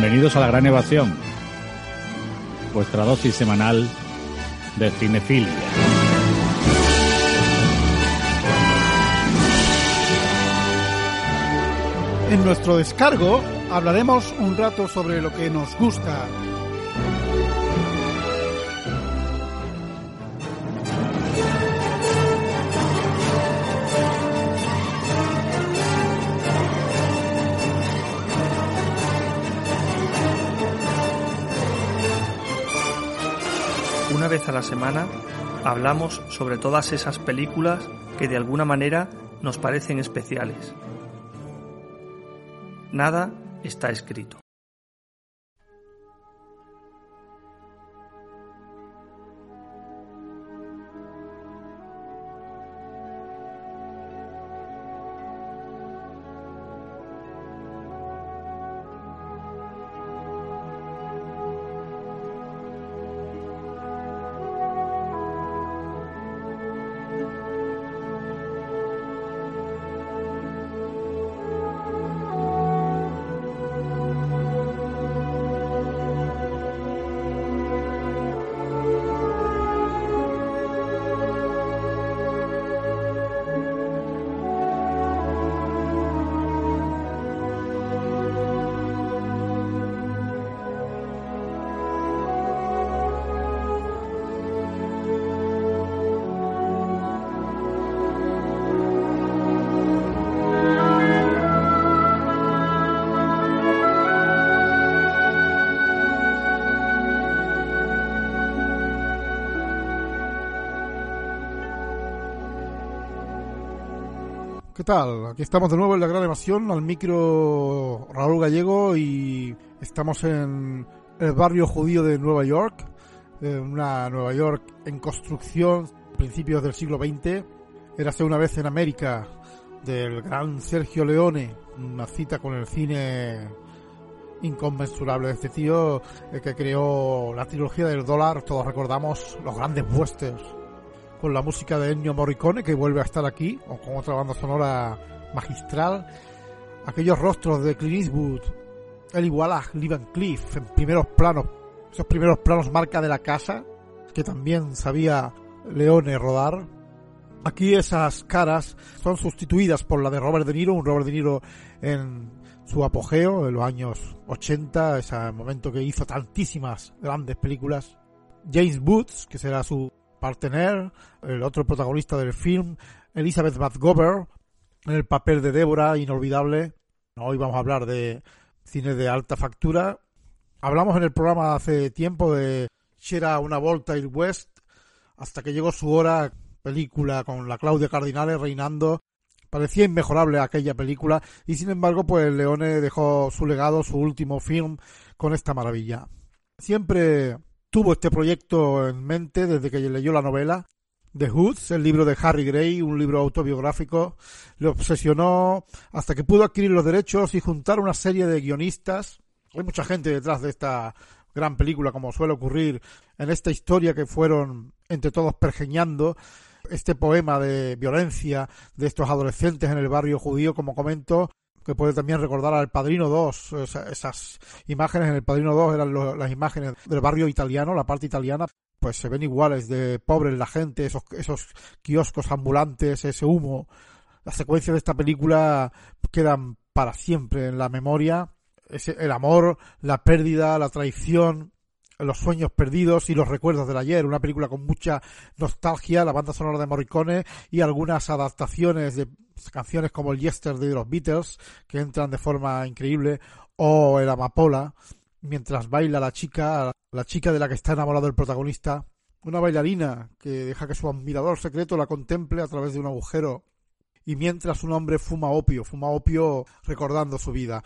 Bienvenidos a La Gran Evasión, vuestra dosis semanal de cinefilia. En nuestro descargo hablaremos un rato sobre lo que nos gusta. Una vez a la semana hablamos sobre todas esas películas que de alguna manera nos parecen especiales. Nada está escrito. Tal? Aquí estamos de nuevo en la gran evasión, al micro Raúl Gallego y estamos en el barrio judío de Nueva York, una Nueva York en construcción, principios del siglo XX. Érase una vez en América del gran Sergio Leone, una cita con el cine inconmensurable de este tío que creó la trilogía del dólar, todos recordamos los grandes westerns con la música de Ennio Morricone, que vuelve a estar aquí, o con otra banda sonora magistral. Aquellos rostros de Clint Eastwood, Eli Wallach, Lee Van Cleef, en primeros planos, esos primeros planos marca de la casa, que también sabía Leone rodar. Aquí esas caras son sustituidas por la de Robert De Niro, un Robert De Niro en su apogeo, en los años 80, ese momento que hizo tantísimas grandes películas. James Boots, que será su partener, el otro protagonista del film, Elizabeth Batgover, en el papel de Débora, inolvidable. Hoy vamos a hablar de cine de alta factura. Hablamos en el programa hace tiempo de Shera una volta il West, hasta que llegó su hora, película con la Claudia Cardinale reinando. Parecía inmejorable aquella película y sin embargo pues Leone dejó su legado, su último film con esta maravilla. Siempre tuvo este proyecto en mente desde que leyó la novela. The Hoods, el libro de Harry Gray, un libro autobiográfico, le obsesionó hasta que pudo adquirir los derechos y juntar una serie de guionistas. Hay mucha gente detrás de esta gran película, como suele ocurrir en esta historia que fueron entre todos pergeñando este poema de violencia de estos adolescentes en el barrio judío, como comento, que puede también recordar al Padrino 2, esas imágenes en el Padrino 2 eran las imágenes del barrio italiano, la parte italiana, pues se ven iguales de pobres la gente, esos, esos kioscos ambulantes, ese humo. Las secuencias de esta película quedan para siempre en la memoria. El amor, la pérdida, la traición, los sueños perdidos y los recuerdos del ayer, una película con mucha nostalgia, la banda sonora de Morricone y algunas adaptaciones de canciones como el Yesterday de los Beatles, que entran de forma increíble, o el Amapola, mientras baila la chica, la chica de la que está enamorado el protagonista, una bailarina que deja que su admirador secreto la contemple a través de un agujero, y mientras un hombre fuma opio, fuma opio recordando su vida.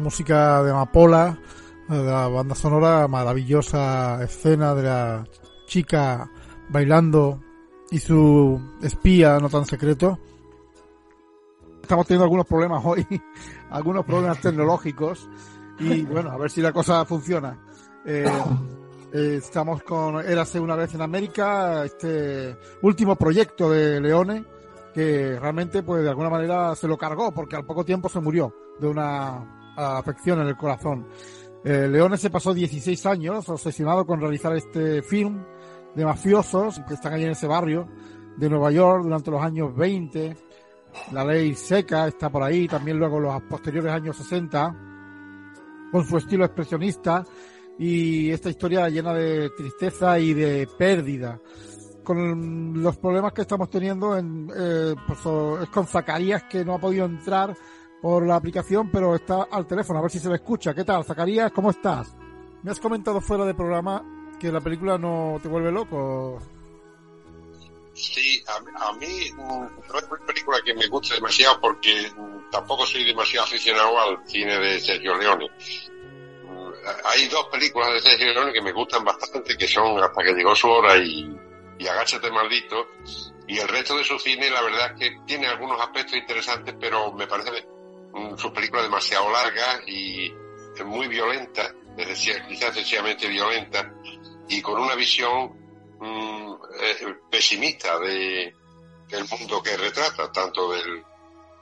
Música de Amapola, de la banda sonora, maravillosa escena de la chica bailando y su espía no tan secreto. Estamos teniendo algunos problemas hoy, algunos problemas tecnológicos y bueno, a ver si la cosa funciona. Eh, eh, estamos con Érase una vez en América, este último proyecto de Leone que realmente pues de alguna manera se lo cargó porque al poco tiempo se murió de una afección en el corazón. Eh, Leone se pasó 16 años obsesionado con realizar este film de mafiosos que están ahí en ese barrio de Nueva York durante los años 20. La ley seca está por ahí, también luego los posteriores años 60, con su estilo expresionista y esta historia llena de tristeza y de pérdida. Con los problemas que estamos teniendo en, eh, pues, es con Zacarías que no ha podido entrar por la aplicación, pero está al teléfono, a ver si se le escucha. ¿Qué tal, Zacarías? ¿Cómo estás? Me has comentado fuera de programa que la película no te vuelve loco. Sí, a, mí mm, no es una película que me guste demasiado porque mm, tampoco soy demasiado aficionado al cine de Sergio Leone. Mm, hay dos películas de Sergio Leone que me gustan bastante, que son Hasta que llegó su hora y, y Agáchate maldito. Y el resto de su cine, la verdad es que tiene algunos aspectos interesantes, pero me parece su película demasiado larga y muy violenta, quizás sencillamente violenta y con una visión mm, eh, pesimista de, del mundo que retrata, tanto del,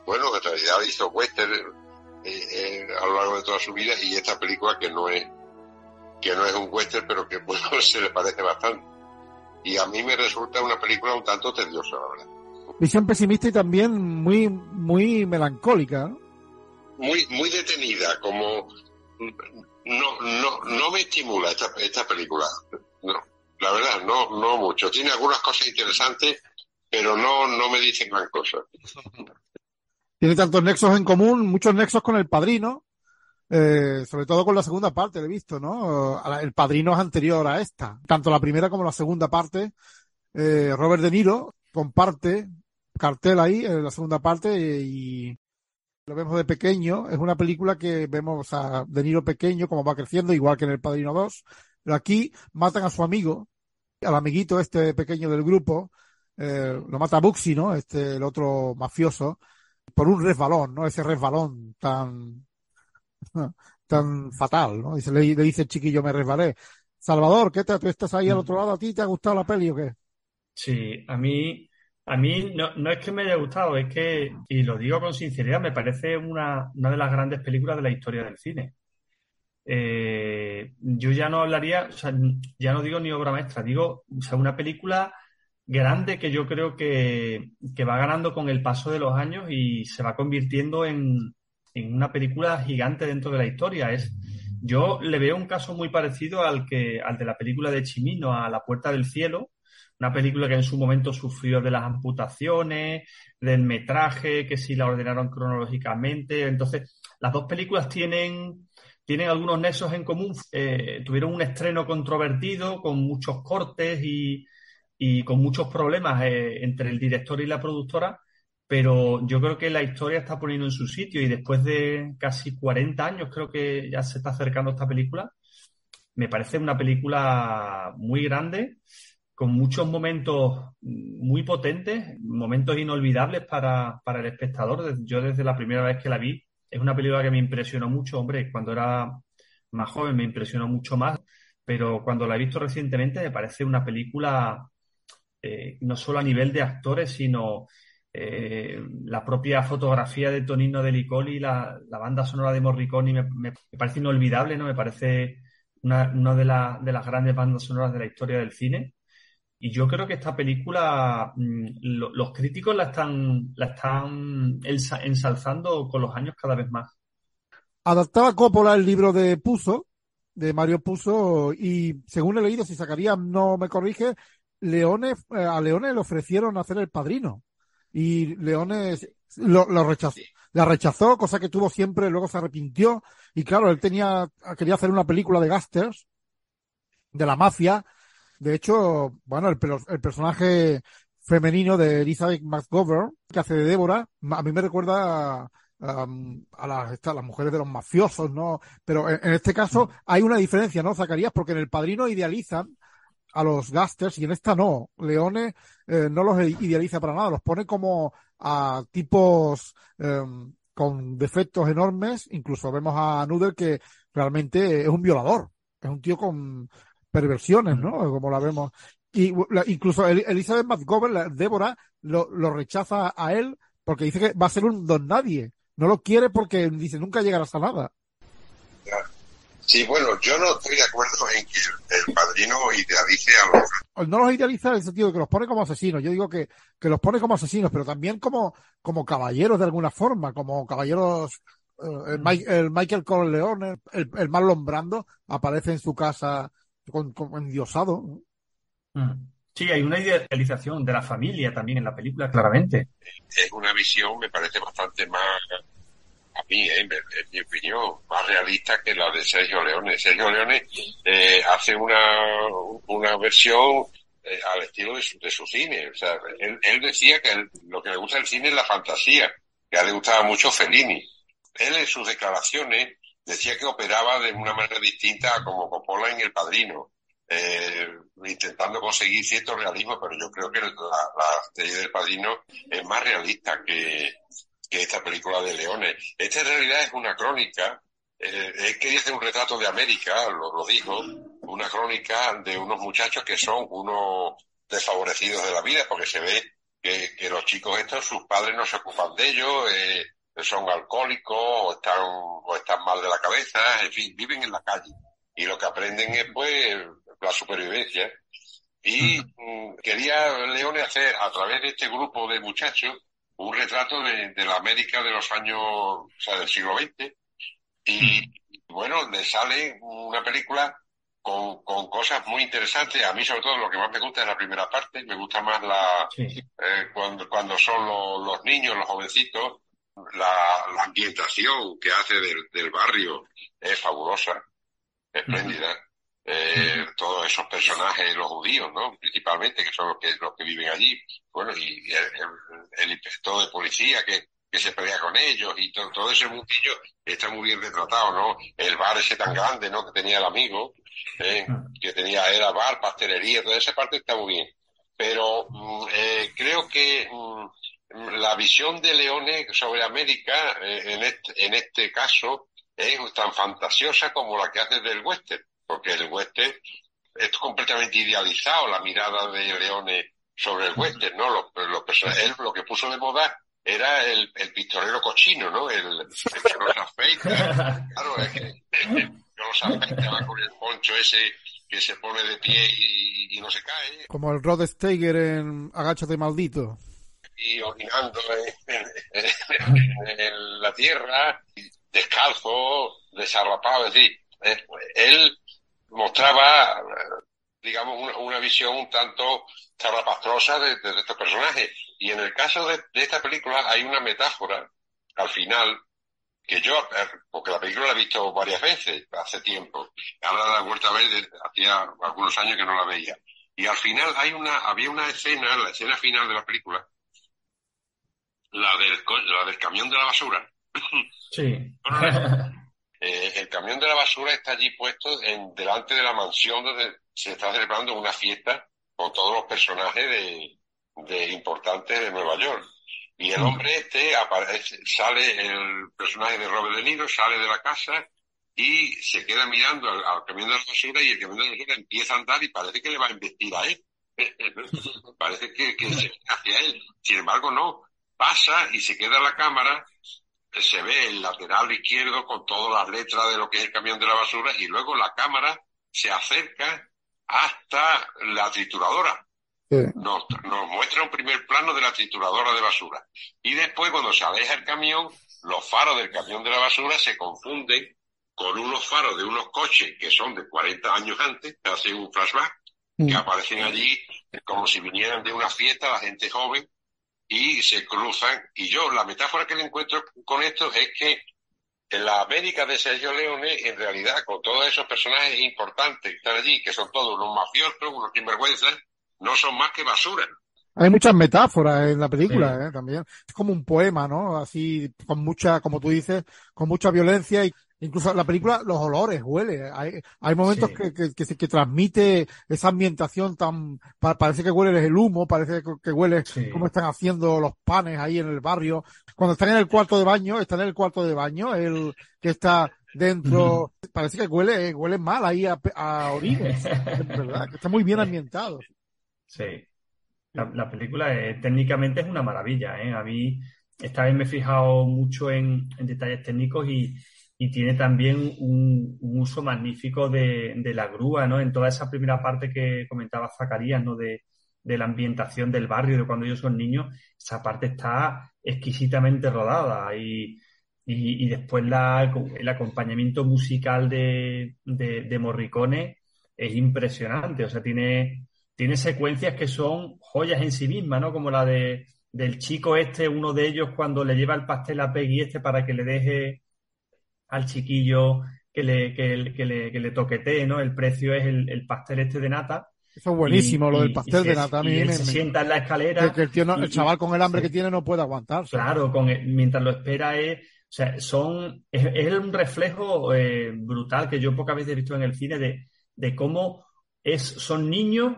bueno, que en realidad hizo western eh, eh, a lo largo de toda su vida y esta película que no es que no es un western pero que bueno, se le parece bastante. Y a mí me resulta una película un tanto tediosa la verdad. Visión pesimista y también muy muy melancólica muy muy detenida como no, no, no me estimula esta, esta película. No, la verdad, no, no mucho. Tiene algunas cosas interesantes, pero no, no me dice gran cosa. Tiene tantos nexos en común, muchos nexos con el padrino, eh, sobre todo con la segunda parte, lo he visto, ¿no? El padrino es anterior a esta. Tanto la primera como la segunda parte. Eh, Robert De Niro comparte cartel ahí en la segunda parte y lo vemos de pequeño, es una película que vemos a De Niro pequeño, como va creciendo, igual que en El Padrino 2, pero aquí matan a su amigo, al amiguito este pequeño del grupo, eh, lo mata Buxi, ¿no? Este, el otro mafioso, por un resbalón, ¿no? Ese resbalón tan, tan fatal, ¿no? Dice, le, dice el chiquillo, me resbalé. Salvador, ¿qué tal? ¿Tú estás ahí al otro lado? ¿A ti te ha gustado la peli o qué? Sí, a mí a mí no, no, es que me haya gustado, es que, y lo digo con sinceridad, me parece una, una de las grandes películas de la historia del cine. Eh, yo ya no hablaría, o sea, ya no digo ni obra maestra, digo, o sea, una película grande que yo creo que, que va ganando con el paso de los años y se va convirtiendo en, en una película gigante dentro de la historia. Es, yo le veo un caso muy parecido al que, al de la película de Chimino, a La Puerta del Cielo, una película que en su momento sufrió de las amputaciones, del metraje, que si la ordenaron cronológicamente. Entonces, las dos películas tienen, tienen algunos nexos en común. Eh, tuvieron un estreno controvertido, con muchos cortes y, y con muchos problemas eh, entre el director y la productora, pero yo creo que la historia está poniendo en su sitio y después de casi 40 años creo que ya se está acercando esta película. Me parece una película muy grande con muchos momentos muy potentes, momentos inolvidables para, para, el espectador. Yo desde la primera vez que la vi, es una película que me impresionó mucho, hombre, cuando era más joven me impresionó mucho más, pero cuando la he visto recientemente me parece una película eh, no solo a nivel de actores, sino eh, la propia fotografía de Tonino de Licoli, la, la banda sonora de Morricone me, me, parece inolvidable, ¿no? Me parece una, una de, la, de las grandes bandas sonoras de la historia del cine y yo creo que esta película, mm, los críticos la están, la están ensalzando con los años cada vez más. Adaptaba Coppola el libro de Puzo, de Mario Puzo, y según he leído, si sacaría, no me corrige, Leone, eh, a Leone le ofrecieron hacer el padrino. Y Leone lo, rechazó, la rechazó, cosa que tuvo siempre, luego se arrepintió. Y claro, él tenía, quería hacer una película de gasters, de la mafia, de hecho, bueno, el, el personaje femenino de Elizabeth McGovern, que hace de Débora, a mí me recuerda a las, las mujeres de los mafiosos, ¿no? Pero en, este caso hay una diferencia, ¿no, Zacarías? Porque en el padrino idealizan a los gasters y en esta no. Leone eh, no los idealiza para nada, los pone como a tipos em, con defectos enormes. Incluso vemos a Noodle que realmente es un violador, es un tío con perversiones, ¿no? Como la vemos. Y incluso Elizabeth McGovern, Débora, lo, lo rechaza a él porque dice que va a ser un don nadie. No lo quiere porque dice nunca llegarás a nada. Sí, bueno, yo no estoy de acuerdo en que el padrino idealice a los... No los idealiza en el sentido de que los pone como asesinos. Yo digo que, que los pone como asesinos, pero también como, como caballeros de alguna forma, como caballeros... Eh, el, Michael Corleone, el, el Marlon Brando, aparece en su casa con, endiosado. Mm. Sí, hay una idealización de la familia también en la película, claramente. Es una visión, me parece bastante más a mí, eh, en, mi opinión, más realista que la de Sergio Leone. Sergio Leone eh, hace una, una versión eh, al estilo de su, de su cine. O sea, él, decía que lo que le gusta del cine es la fantasía, que a él le gustaba mucho Fellini. Él en sus declaraciones decía que operaba de una manera distinta a como Coppola en El Padrino. intentando conseguir cierto realismo, pero yo creo que la, la serie del Padrino es más realista que, que esta película de Leones. Esta en realidad es una crónica, eh, él quería hacer un retrato de América, lo, lo dijo, una crónica de unos muchachos que son unos desfavorecidos de la vida, porque se ve que, que los chicos estos, sus padres no se ocupan de ellos, eh, son alcohólicos o están, o están mal de la cabeza, en fin, viven en la calle. Y lo que aprenden es pues la supervivencia. Y mm, quería Leone hacer a través de este grupo de muchachos un retrato de, la América de los años, o sea, del siglo XX. Y bueno, le sale una película con, con, cosas muy interesantes. A mí, sobre todo, lo que más me gusta es la primera parte. Me gusta más la eh, cuando, cuando son los, niños, los jovencitos. La, la ambientación que hace del, del, barrio es fabulosa, espléndida. Eh, todos esos personajes, los judíos, ¿no? Principalmente, que son los que, los que viven allí. Bueno, y el, inspector de policía que, que se pelea con ellos y todo, todo ese mundillo está muy bien retratado, ¿no? El bar ese tan grande, ¿no? Que tenía el amigo, ¿eh? que tenía, era bar, pastelería, toda esa parte está muy bien. Pero mm, eh, creo que mm, la visión de Leone sobre América, eh, en, este, en este caso, es tan fantasiosa como la que hace del western porque el western es completamente idealizado, la mirada de Leone sobre el western, ¿no? Lo, lo, él lo que puso de moda era el, el pistolero cochino, ¿no? El, el que los afeita. Claro, es que, los afeitaba con el poncho ese que se pone de pie y, no se cae. Como el Rod Steiger en Agáchate Maldito. Y orinando en, en, en la tierra, descalzo, desarrapado, es decir, eh, él mostraba, digamos, una, una visión un tanto zarrapastrosa de, de, estos personajes. Y en el caso de, de, esta película hay una metáfora al final que yo, eh, porque la película la he visto varias veces hace tiempo, ahora la vuelta a ver, hacía algunos años que no la veía. Y al final hay una, había una escena, la escena final de la película, la del, la del camión de la basura. Sí. Eh, el camión de la basura está allí puesto en delante de la mansión donde se está celebrando una fiesta con todos los personajes de, de importantes de Nueva York. Y el hombre este aparece, sale, el personaje de Robert De Niro sale de la casa y se queda mirando al, camión de la basura y el camión de la basura empieza a andar y parece que le va a investir a él. parece que, que se hacia él. Sin embargo, no. Pasa y se queda la cámara se ve el lateral izquierdo con todas las letras de lo que es el camión de la basura y luego la cámara se acerca hasta la trituradora. Nos, nos, muestra un primer plano de la trituradora de basura. Y después, cuando se aleja el camión, los faros del camión de la basura se confunden con unos faros de unos coches que son de 40 años antes, hace un flashback, que mm. aparecen allí como si vinieran de una fiesta la gente joven y se cruzan. Y yo, la metáfora que le encuentro con esto es que en la América de Sergio Leone, en realidad, con todos esos personajes importantes que están allí, que son todos unos mafiosos, unos sinvergüenzas, no son más que basura. hay muchas metáforas en la película, ¿eh? También. Es como un poema, ¿no? Así, con mucha, como tú dices, con mucha violencia y incluso la película, los olores, huele. Hay, hay momentos que, que, que, que, transmite esa ambientación tan, parece que huele el humo, parece que, huele como están haciendo los panes ahí en el barrio. Cuando están en el cuarto de baño, están en el cuarto de baño, el que está dentro, parece que huele, huele mal ahí a, a orines, ¿verdad? Que está muy bien ambientado. Sí. La, la película eh, técnicamente es una maravilla, ¿eh? A mí esta vez me he fijado mucho en, en detalles técnicos y, y tiene también un, uso magnífico de, de, la grúa, ¿no? En toda esa primera parte que comentaba Zacarías, ¿no? De, de la ambientación del barrio, de cuando ellos son niños, esa parte está exquisitamente rodada y, y, después la, el acompañamiento musical de, de, de, Morricone es impresionante, o sea, tiene, tiene secuencias que son joyas en sí mismas, ¿no? Como la de del chico este, uno de ellos cuando le lleva el pastel a Peggy este para que le deje al chiquillo que le, que, que le, que le toquetee, ¿no? El precio es el, el pastel este de nata. Eso es buenísimo, y, lo del pastel de nata. Y él se sienta en la escalera. Que, el, tío no, el chaval con el hambre que tiene no puede aguantar. Claro, con el, mientras lo espera es, o sea, son, es, es un reflejo eh, brutal que yo pocas veces he visto en el cine de, de cómo es, son niños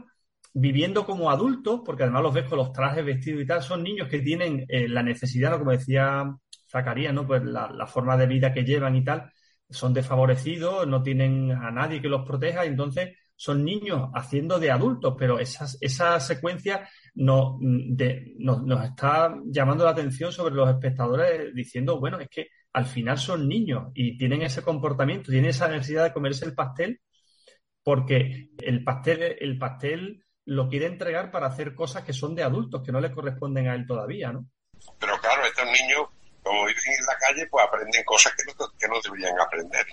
viviendo como adultos, porque además los ves con los trajes vestidos y tal, son niños que tienen eh, la necesidad, como decía Zacarías, ¿no? Pues la, forma de vida que llevan y tal, son desfavorecidos, no tienen a nadie que los proteja, entonces son niños haciendo de adultos, pero esas, esa secuencia de, nos, nos está llamando la atención sobre los espectadores diciendo, bueno, es que al final son niños y tienen ese comportamiento, tienen esa necesidad de comerse el pastel porque el pastel, el pastel lo quiere entregar para hacer cosas que son de adultos, que no le corresponden a él todavía, ¿no? Pero claro, estos niños, como viven en la calle, pues aprenden cosas que no, que no deberían aprender.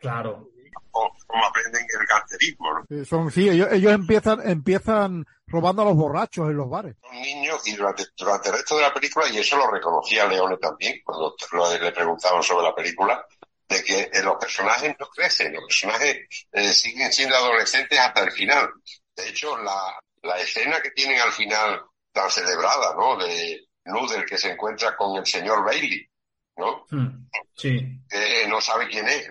Claro. O, como aprenden el cancerismo, ¿no? Sí, son, sí ellos, ellos, empiezan, empiezan robando a los borrachos en los bares. Son niños y durante, durante el resto de la película, y eso lo reconocía Leone también, cuando lo, le preguntaban sobre la película, de que eh, los personajes no crecen, los personajes eh, siguen siendo adolescentes hasta el final. De hecho, la, la escena que tienen al final tan celebrada, ¿no? De Noodle que se encuentra con el señor Bailey, ¿no? Mm, sí. Que no sabe quién es.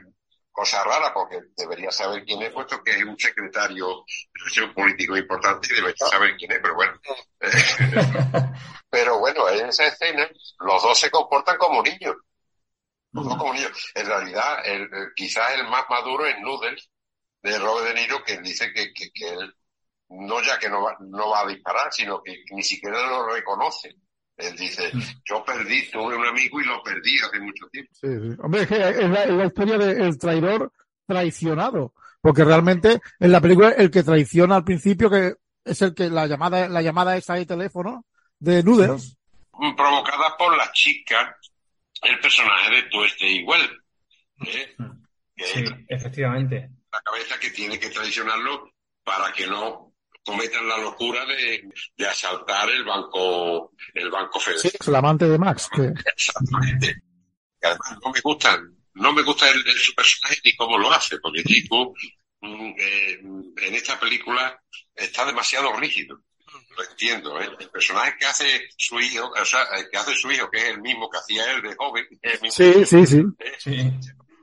Cosa rara porque debería saber quién es, puesto que es un secretario, es un político importante y debería saber quién es, pero bueno. pero bueno, en esa escena los dos se comportan como niños. Los dos como niños. En realidad, el, el, quizás el más maduro es Noodle, de Robert De Niro, que dice que, que, que él no ya que no va, no va a disparar, sino que ni siquiera lo reconoce. Él dice, yo perdí, tuve un amigo y lo perdí hace mucho tiempo. Sí, sí. Hombre, es, que es, la, es la, historia del traidor traicionado, porque realmente en la película el que traiciona al principio que es el que la llamada la llamada esa de teléfono de Noodles. Provocada por la chica, el personaje de Tueste igual. ¿eh? Sí, efectivamente. La cabeza que tiene que traicionarlo para que no cometan la locura de, de asaltar el banco el banco federal. Sí, es el amante de Max. Que... Exactamente. Y además no me gustan, no me gusta el, el, su personaje ni cómo lo hace, porque el tipo eh, en esta película está demasiado rígido. Lo entiendo, ¿eh? El personaje que hace su hijo, o sea, el que hace su hijo, que es el mismo que hacía él de joven, sí, sí, sí. Sí.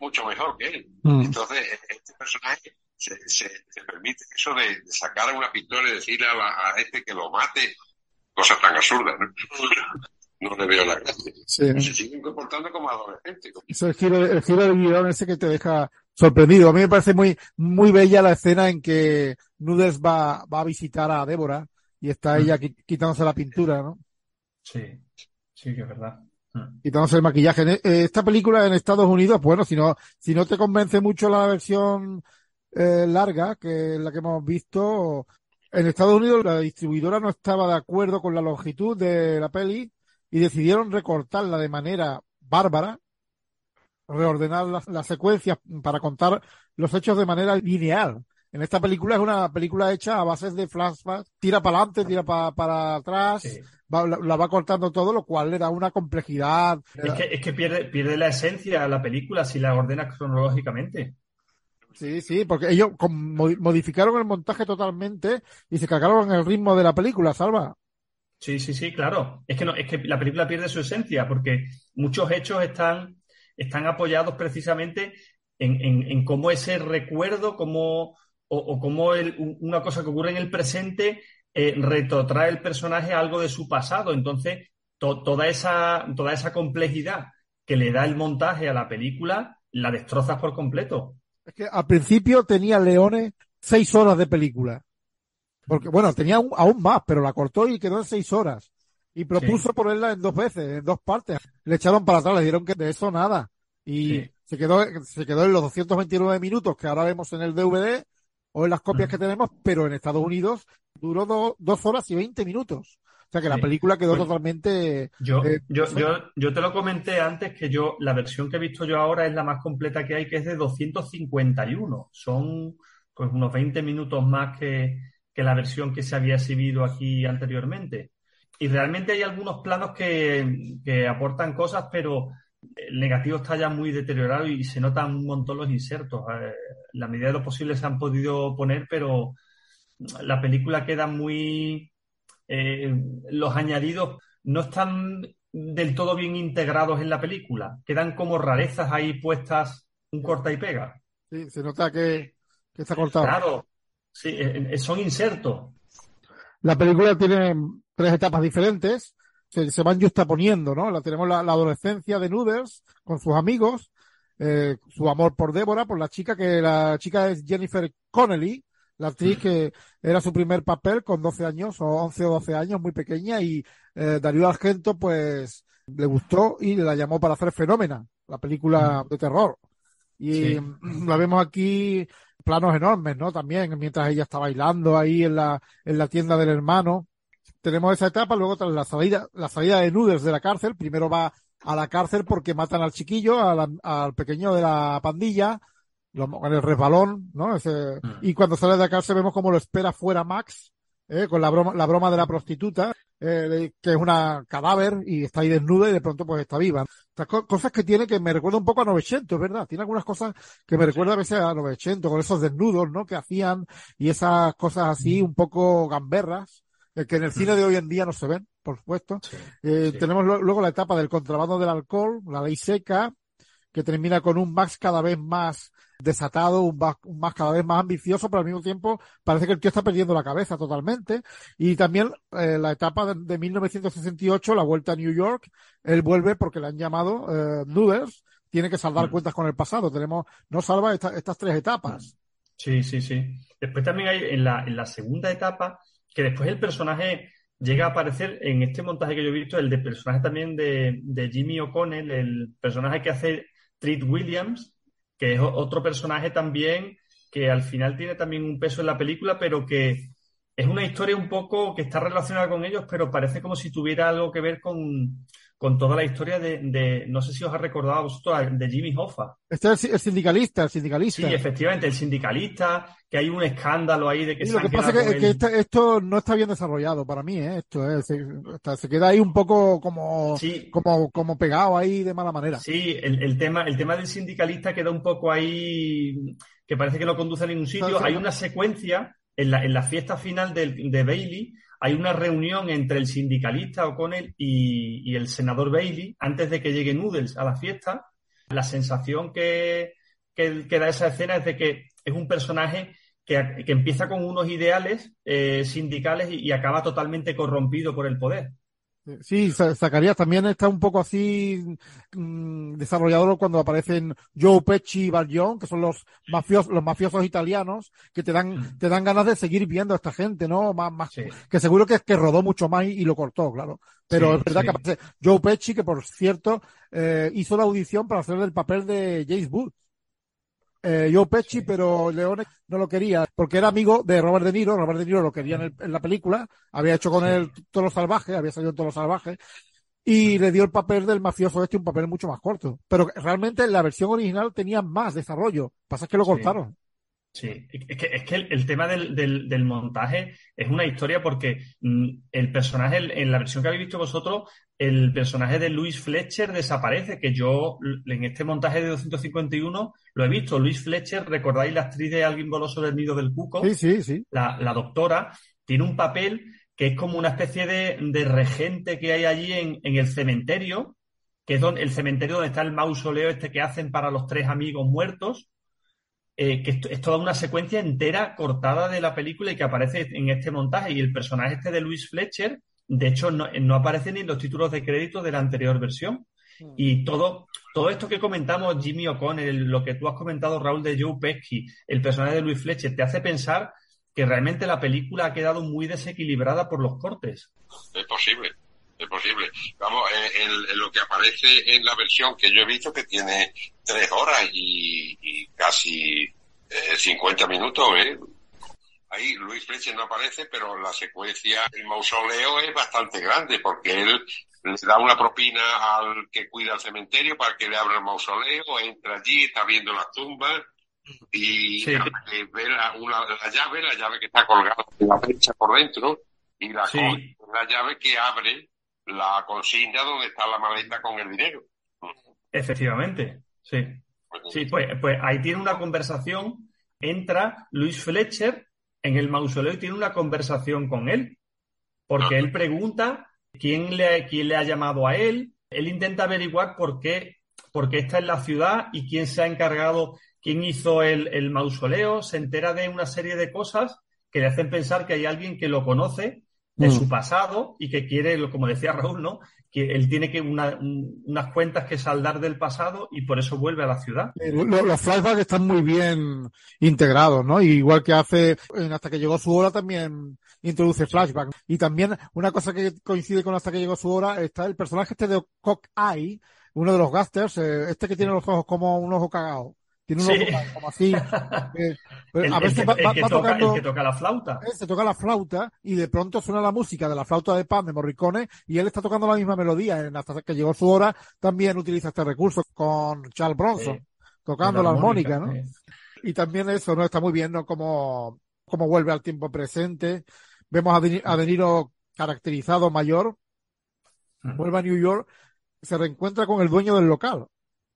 mucho mejor que él. Mm. Entonces, este personaje se, se, se, permite eso de, de, sacar a una pintura y decirle a, la, a, este que lo mate, cosas tan absurdas, ¿no? No le veo la gracia. Sí. Se siguen comportando como adolescentes. Eso es el giro, el giro del guion ese que te deja sorprendido. A mí me parece muy, muy bella la escena en que Nudes va, va a visitar a Débora y está ella quitándose la pintura, ¿no? Sí, sí, que es verdad. Quitándose el maquillaje. Esta película en Estados Unidos, bueno, si no, si no te convence mucho la versión eh, larga, que es la que hemos visto. En Estados Unidos la distribuidora no estaba de acuerdo con la longitud de la peli y decidieron recortarla de manera bárbara, reordenar las, las secuencias para contar los hechos de manera lineal. En esta película es una película hecha a bases de flashback, tira para adelante, tira pa, para atrás, sí. va, la, la, va cortando todo, lo cual le da una complejidad. Es que, es que pierde, pierde la esencia la película si la ordenas cronológicamente. Sí, sí, porque ellos modificaron el montaje totalmente y se cagaron el ritmo de la película, Salva. Sí, sí, sí, claro. Es que no, es que la película pierde su esencia porque muchos hechos están, están apoyados precisamente en, en, cómo ese recuerdo, cómo, o, cómo una cosa que ocurre en el presente eh, retrotrae el personaje a algo de su pasado. Entonces, toda, esa, toda esa complejidad que le da el montaje a la película la destrozas por completo. Es que al principio tenía Leones seis horas de película. Porque, bueno, tenía aún más, pero la cortó y quedó en seis horas. Y propuso ponerla en dos veces, en dos partes. Le echaron para atrás, le dieron que de eso nada. Y se quedó, se quedó en los 229 minutos que ahora vemos en el DVD o en las copias que tenemos, pero en Estados Unidos duró dos horas y veinte minutos. O sea que la película quedó pues totalmente. Yo, eh, yo, yo, yo te lo comenté antes que yo, la versión que he visto yo ahora es la más completa que hay, que es de 251. Son pues unos 20 minutos más que, que la versión que se había exhibido aquí anteriormente. Y realmente hay algunos planos que, que aportan cosas, pero el negativo está ya muy deteriorado y se notan un montón los insertos. Eh, la medida de lo posible se han podido poner, pero la película queda muy eh, los añadidos no están del todo bien integrados en la película. Quedan como rarezas ahí puestas un corta y pega. Sí, se nota que, está cortado. Claro, sí, eh, eh, son insertos. La película tiene tres etapas diferentes. Se, se van juxtaponiendo, ¿no? La, tenemos la, adolescencia de Noodles con sus amigos, su amor por Débora, por la chica, que la chica es Jennifer Connelly, la actriz que era su primer papel con 12 años o 11 o 12 años, muy pequeña, y eh, Darío Argento pues le gustó y la llamó para hacer Fenómena, la película de terror. Y la vemos aquí, planos enormes, ¿no? También, mientras ella está bailando ahí en la, en la tienda del hermano. Tenemos esa etapa, luego tras la salida, la salida de Noodles de la cárcel, primero va a la cárcel porque matan al chiquillo, al pequeño de la pandilla, en el resbalón, ¿no? Ese, mm. Y cuando sale de acá se vemos como lo espera fuera Max, ¿eh? con la broma, la broma de la prostituta, eh, que es una cadáver y está ahí desnuda y de pronto pues está viva. cosas que tiene que me recuerda un poco a Novecento, es verdad. Tiene algunas cosas que me recuerda a veces a Novecento, con esos desnudos, ¿no? Que hacían y esas cosas así mm. un poco gamberras, eh, que en el cine mm. de hoy en día no se ven, por supuesto. Eh, tenemos luego la etapa del contrabando del alcohol, la ley seca, que termina con un Max cada vez más desatado, un más, cada vez más ambicioso, pero al mismo tiempo parece que el tío está perdiendo la cabeza totalmente. Y también eh, la etapa de, 1968, la vuelta a New York, él vuelve porque le han llamado eh, Noodles, tiene que saldar mm. cuentas con el pasado. Tenemos, no salva estas tres etapas. Sí, sí, sí. Después también hay en la, en la segunda etapa, que después el personaje llega a aparecer en este montaje que yo he visto, el de personaje también de, de Jimmy O'Connell, el personaje que hace Treat Williams, que es otro personaje también que al final tiene también un peso en la película, pero que es una historia un poco que está relacionada con ellos, pero parece como si tuviera algo que ver con, con toda la historia de, no sé si os ha recordado a vosotros, de Jimmy Hoffa. Este es el sindicalista, el sindicalista. Sí, efectivamente, el sindicalista, que hay un escándalo ahí de que Lo que pasa es que, esto no está bien desarrollado para mí, ¿eh? esto se, queda ahí un poco como, como, como pegado ahí de mala manera. Sí, el, tema, el tema del sindicalista queda un poco ahí, que parece que no conduce a ningún sitio. hay una secuencia en la, en la fiesta final de, de Bailey hay una reunión entre el sindicalista O'Connell y, y el senador Bailey antes de que llegue Noodles a la fiesta. La sensación que, que, da esa escena es de que es un personaje que, que empieza con unos ideales eh, sindicales y, acaba totalmente corrompido por el poder. Sí, Zacarías también está un poco así mm, desarrollado cuando aparecen Joe Pesci y Barjon, que son los mafiosos, los mafiosos italianos, que te dan, te dan ganas de seguir viendo a esta gente, ¿no? Más, más, que seguro que es que rodó mucho más y, lo cortó, claro. Pero es verdad que aparece Joe Pesci, que por cierto, eh, hizo la audición para hacer el papel de James Wood eh, Joe Pesci, pero Leone no lo quería porque era amigo de Robert De Niro. Robert De Niro lo quería en, la película, había hecho con él Todos los salvajes, había salido en Todos los salvajes y le dio el papel del mafioso este un papel mucho más corto. Pero realmente la versión original tenía más desarrollo. Pasa que lo cortaron. Sí, es que, es que el, tema del, del, montaje es una historia porque mm, el personaje, en la versión que habéis visto vosotros, el personaje de Luis Fletcher desaparece, que yo en este montaje de 251 lo he visto. Luis Fletcher, ¿recordáis la actriz de Alguien voló sobre el nido del cuco? Sí, sí, sí. La, la doctora tiene un papel que es como una especie de, de regente que hay allí en, en, el cementerio, que es donde, el cementerio donde está el mausoleo este que hacen para los tres amigos muertos, eh, que es, es, toda una secuencia entera cortada de la película y que aparece en este montaje. Y el personaje este de Luis Fletcher, de hecho, no, no aparece ni en los títulos de crédito de la anterior versión. Mm. Y todo, todo esto que comentamos, Jimmy O'Connell, lo que tú has comentado, Raúl, de Joe Pesci, el personaje de Luis Fletcher, te hace pensar que realmente la película ha quedado muy desequilibrada por los cortes. Es posible, es posible. Vamos, en, en lo que aparece en la versión que yo he visto, que tiene tres horas y, y casi eh, 50 minutos, ¿eh? Ahí Luis Fletcher no aparece, pero la secuencia, el mausoleo es bastante grande porque él le da una propina al que cuida el cementerio para que le abra el mausoleo, entra allí, está viendo las tumbas y sí. ve la, una, la, llave, la llave que está colgada en la fecha por dentro y la, sí. la llave que abre la consigna donde está la maleta con el dinero. Efectivamente, sí. Sí, pues, pues ahí tiene una conversación, entra Luis Fletcher en el mausoleo y tiene una conversación con él, porque ah. él pregunta quién le, quién le ha llamado a él, él intenta averiguar por qué, por qué está en la ciudad y quién se ha encargado, quién hizo el, el mausoleo, se entera de una serie de cosas que le hacen pensar que hay alguien que lo conoce de mm. su pasado y que quiere, como decía Raúl, ¿no? Que él tiene que una, un, unas cuentas que saldar del pasado y por eso vuelve a la ciudad. Los, los flashbacks están muy bien integrados, ¿no? igual que hace, hasta que llegó su hora también introduce flashback. Y también una cosa que coincide con hasta que llegó su hora está el personaje este de Cock-Eye, uno de los gasters, eh, este que tiene los ojos como un ojo cagado. Tiene un sí. ojo como así. Eh, el, a veces va, va, va tocando, el que toca la flauta. Eh, se toca la flauta y de pronto suena la música de la flauta de Pan de Morricone y él está tocando la misma melodía. En hasta que llegó su hora también utiliza este recurso con Charles Bronson, sí. tocando la, la armónica, armónica, ¿no? Y también eso, ¿no? Está muy bien, ¿no? Como, como vuelve al tiempo presente. Vemos a, De, a De Niro caracterizado mayor, vuelve a New York, se reencuentra con el dueño del local,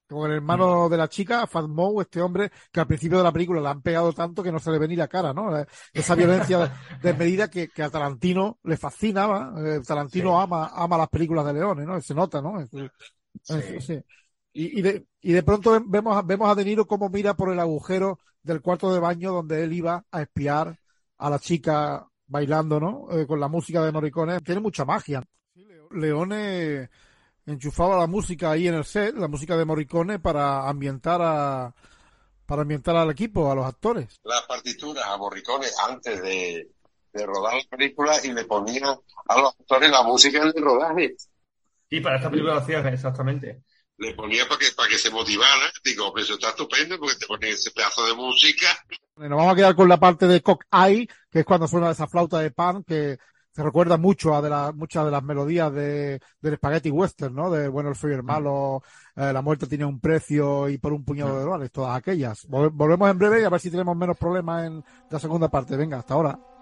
con el hermano de la chica, Fat Moe, este hombre que al principio de la película le han pegado tanto que no se le ve ni la cara, ¿no? Esa violencia desmedida que, que a Tarantino le fascinaba. Eh, Tarantino sí. ama, ama las películas de Leones, ¿no? Se nota, ¿no? Sí. Sí. Y, y, de, y de pronto vemos, vemos a De Niro cómo mira por el agujero del cuarto de baño donde él iba a espiar a la chica bailando, ¿no? Eh, con la música de Morricone. Tiene mucha magia. Leone enchufaba la música ahí en el set, la música de Morricone para ambientar a para ambientar al equipo, a los actores. Las partituras a Morricone antes de, de rodar la película y le ponía a los actores la música en el rodaje. Sí, para esta película lo hacía exactamente. Le ponía para que, para que se motivara. Digo, pues eso está estupendo porque te ponía ese pedazo de música. Nos vamos a quedar con la parte de Cock Eye, que es cuando suena esa flauta de pan que se recuerda mucho a de la, muchas de las melodías de, del Spaghetti Western, ¿no? De Bueno, el frío y el malo, eh, La muerte tiene un precio y por un puñado de dólares, todas aquellas. Volvemos en breve y a ver si tenemos menos problemas en la segunda parte. Venga, hasta ahora.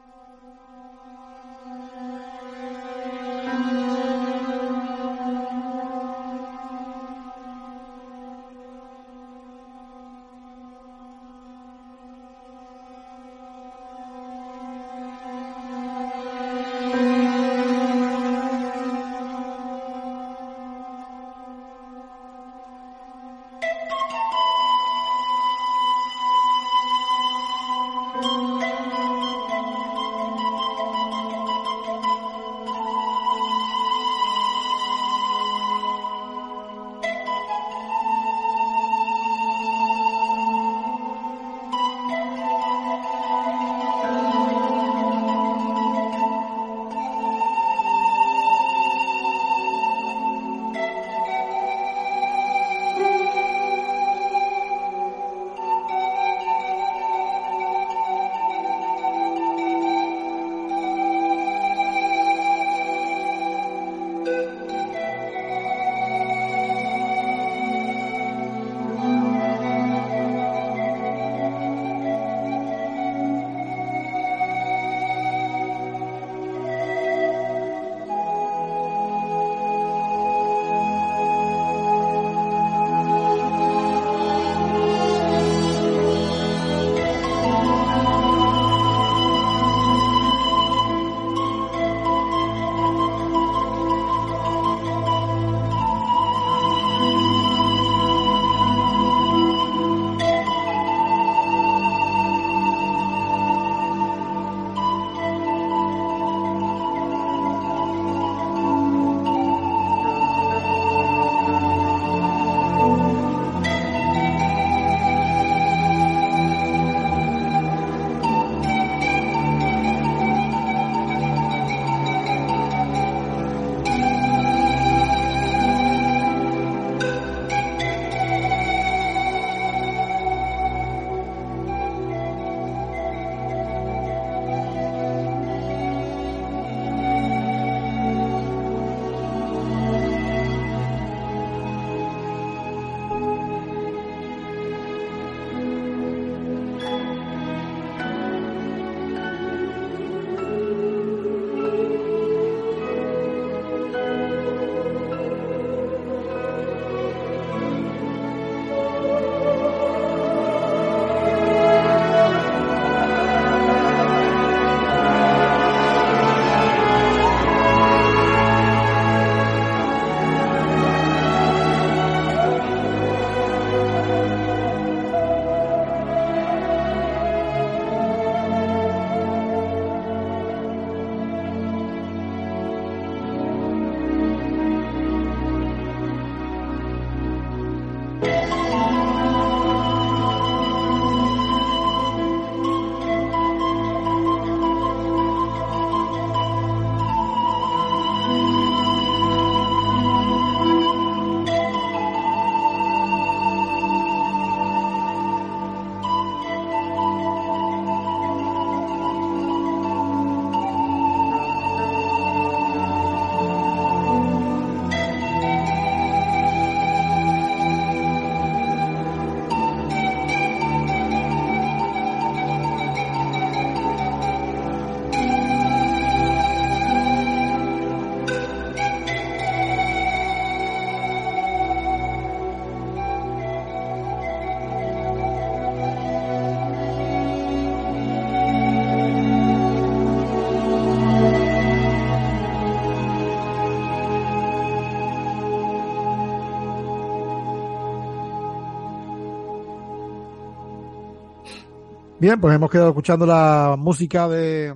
Bien, pues hemos quedado escuchando la música de,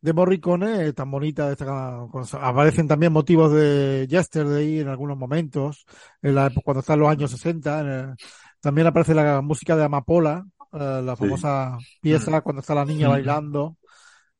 de Morricone, eh, tan bonita. Esta, aparecen también motivos de Yesterday en algunos momentos, en la, cuando están los años 60. también aparece la música de Amapola, eh, la famosa pieza cuando está la niña bailando.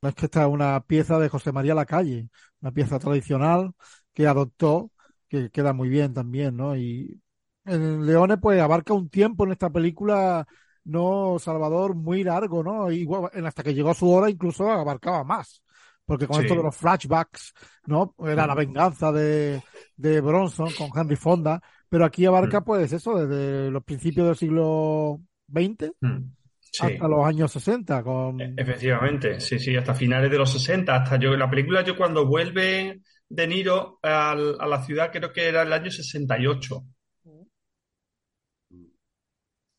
No es que esta es una pieza de José María Lacalle, una pieza tradicional que adoptó, que queda muy bien también, ¿no? Y en Leone, pues abarca un tiempo en esta película no Salvador muy largo, ¿no? Igual, hasta que llegó su hora incluso abarcaba más. Porque con esto de los flashbacks, ¿no? Era la venganza de, de Bronson con Henry Fonda. Pero aquí abarca, mm. pues, eso, desde los principios del siglo XX mm. hasta los años 60. Con... E, efectivamente, sí, sí, hasta finales de los 60. Hasta yo, la película, yo cuando vuelve De Niro a, a la ciudad, creo que era el año 68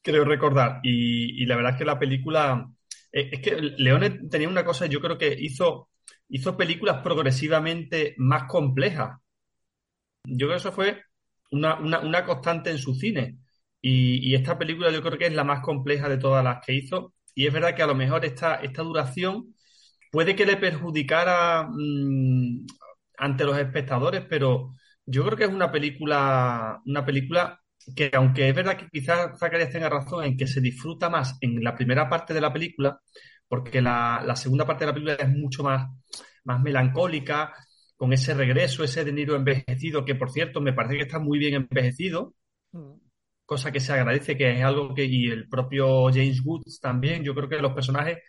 creo recordar. Y, la verdad es que la película. Eh, es que Leone tenía una cosa, yo creo que hizo, hizo películas progresivamente más complejas. Yo creo que eso fue una, constante en su cine. Y, esta película yo creo que es la más compleja de todas las que hizo. Y es verdad que a lo mejor esta, esta duración puede que le perjudicara mm, ante los espectadores, pero yo creo que es una película, una película que aunque es verdad que quizás Zacarías tenga razón en que se disfruta más en la primera parte de la película, porque la, segunda parte de la película es mucho más, más melancólica, con ese regreso, ese De Niro envejecido, que por cierto me parece que está muy bien envejecido, mm. cosa que se agradece, que es algo que, y el propio James Woods también, yo creo que los personajes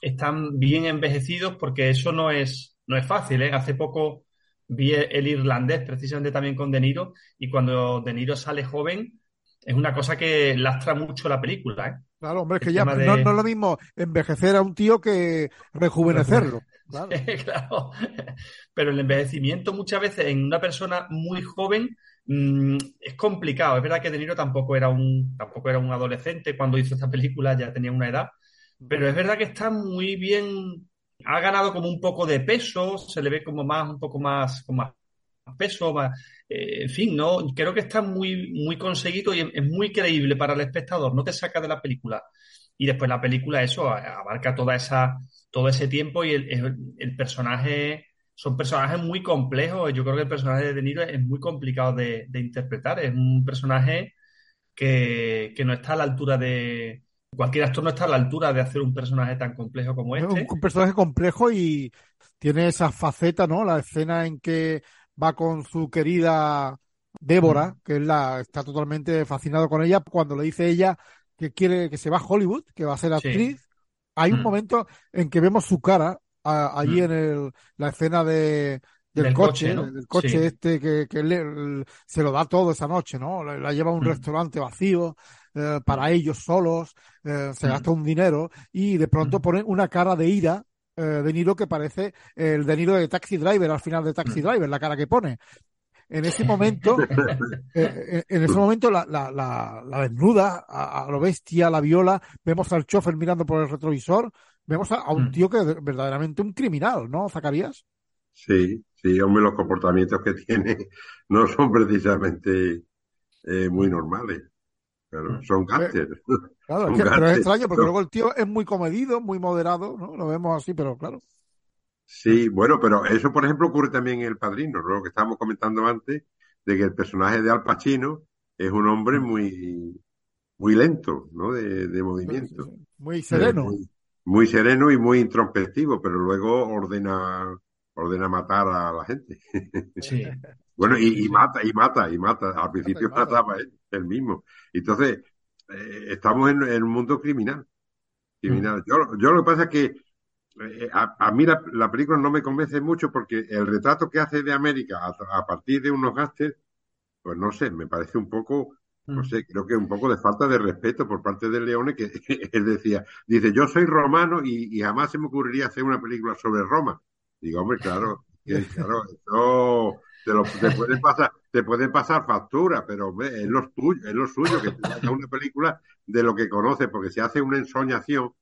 están bien envejecidos porque eso no es, no es fácil, ¿eh? Hace poco vi el irlandés precisamente también con De Niro y cuando De Niro sale joven es una cosa que lastra mucho la película. ¿eh? Claro, hombre, es que ya no, es lo mismo envejecer a un tío que rejuvenecerlo. Claro. Pero el envejecimiento muchas veces en una persona muy joven mm, es complicado. Es verdad que De Niro tampoco era un tampoco era un adolescente cuando hizo esta película, ya tenía una edad. Pero es verdad que está muy bien ha ganado como un poco de peso, se le ve como más, un poco más, con más peso, más, eh, en fin, ¿no? Creo que está muy, muy conseguido y es muy creíble para el espectador, no te saca de la película. Y después la película, eso, abarca toda esa, todo ese tiempo y el, personaje, son personajes muy complejos. Yo creo que el personaje de De Niro es muy complicado de, interpretar. Es un personaje que, que no está a la altura de, cualquier actor no está a la altura de hacer un personaje tan complejo como este. Un, personaje complejo y tiene esa faceta, ¿no? La escena en que va con su querida Débora, mm. que es la, está totalmente fascinado con ella, cuando le dice ella que quiere que se va a Hollywood, que va a ser actriz. Hay un mm. momento en que vemos su cara allí mm. en el, la escena de, del, coche, del coche este que, que se lo da todo esa noche, ¿no? La, lleva a un restaurante vacío, eh, para ellos solos, eh, se gasta un dinero y de pronto ponen una cara de ira eh, de Niro que parece el de Niro de Taxi Driver al final de Taxi Driver, la cara que pone. En ese momento, en ese momento la, la, la, desnuda a, lo bestia, la viola, vemos al chofer mirando por el retrovisor, vemos a, un mm. tío que es verdaderamente un criminal, ¿no, Zacarías? Sí, sí, hombre, los comportamientos que tiene no son precisamente muy normales. Mm. son gángsters. Claro, pero es extraño porque luego el tío es muy comedido, muy moderado, ¿no? Lo vemos así, pero claro. Sí, bueno, pero eso, por ejemplo, ocurre también en El Padrino, lo que estábamos comentando antes, de que el personaje de Al Pacino es un hombre muy, muy lento, ¿no? De, movimiento. Muy sereno. muy, sereno y muy introspectivo, pero luego ordena, ordena matar a la gente. Sí. bueno, y, mata, y mata, y mata. Al principio mataba él el mismo. Entonces, eh, estamos en, en, un mundo criminal. criminal. Yo, yo lo que pasa es que eh, a, mí la, película no me convence mucho porque el retrato que hace de América a, partir de unos gastes, pues no sé, me parece un poco, no sé, creo que un poco de falta de respeto por parte de Leone, que él decía, dice, yo soy romano y, jamás se me ocurriría hacer una película sobre Roma. Digo, hombre, claro, claro, eso te, lo, te puede pasar, te pueden pasar factura, pero es lo, tuyo, es lo suyo que te haga una película de lo que conoces, porque se hace una ensoñación.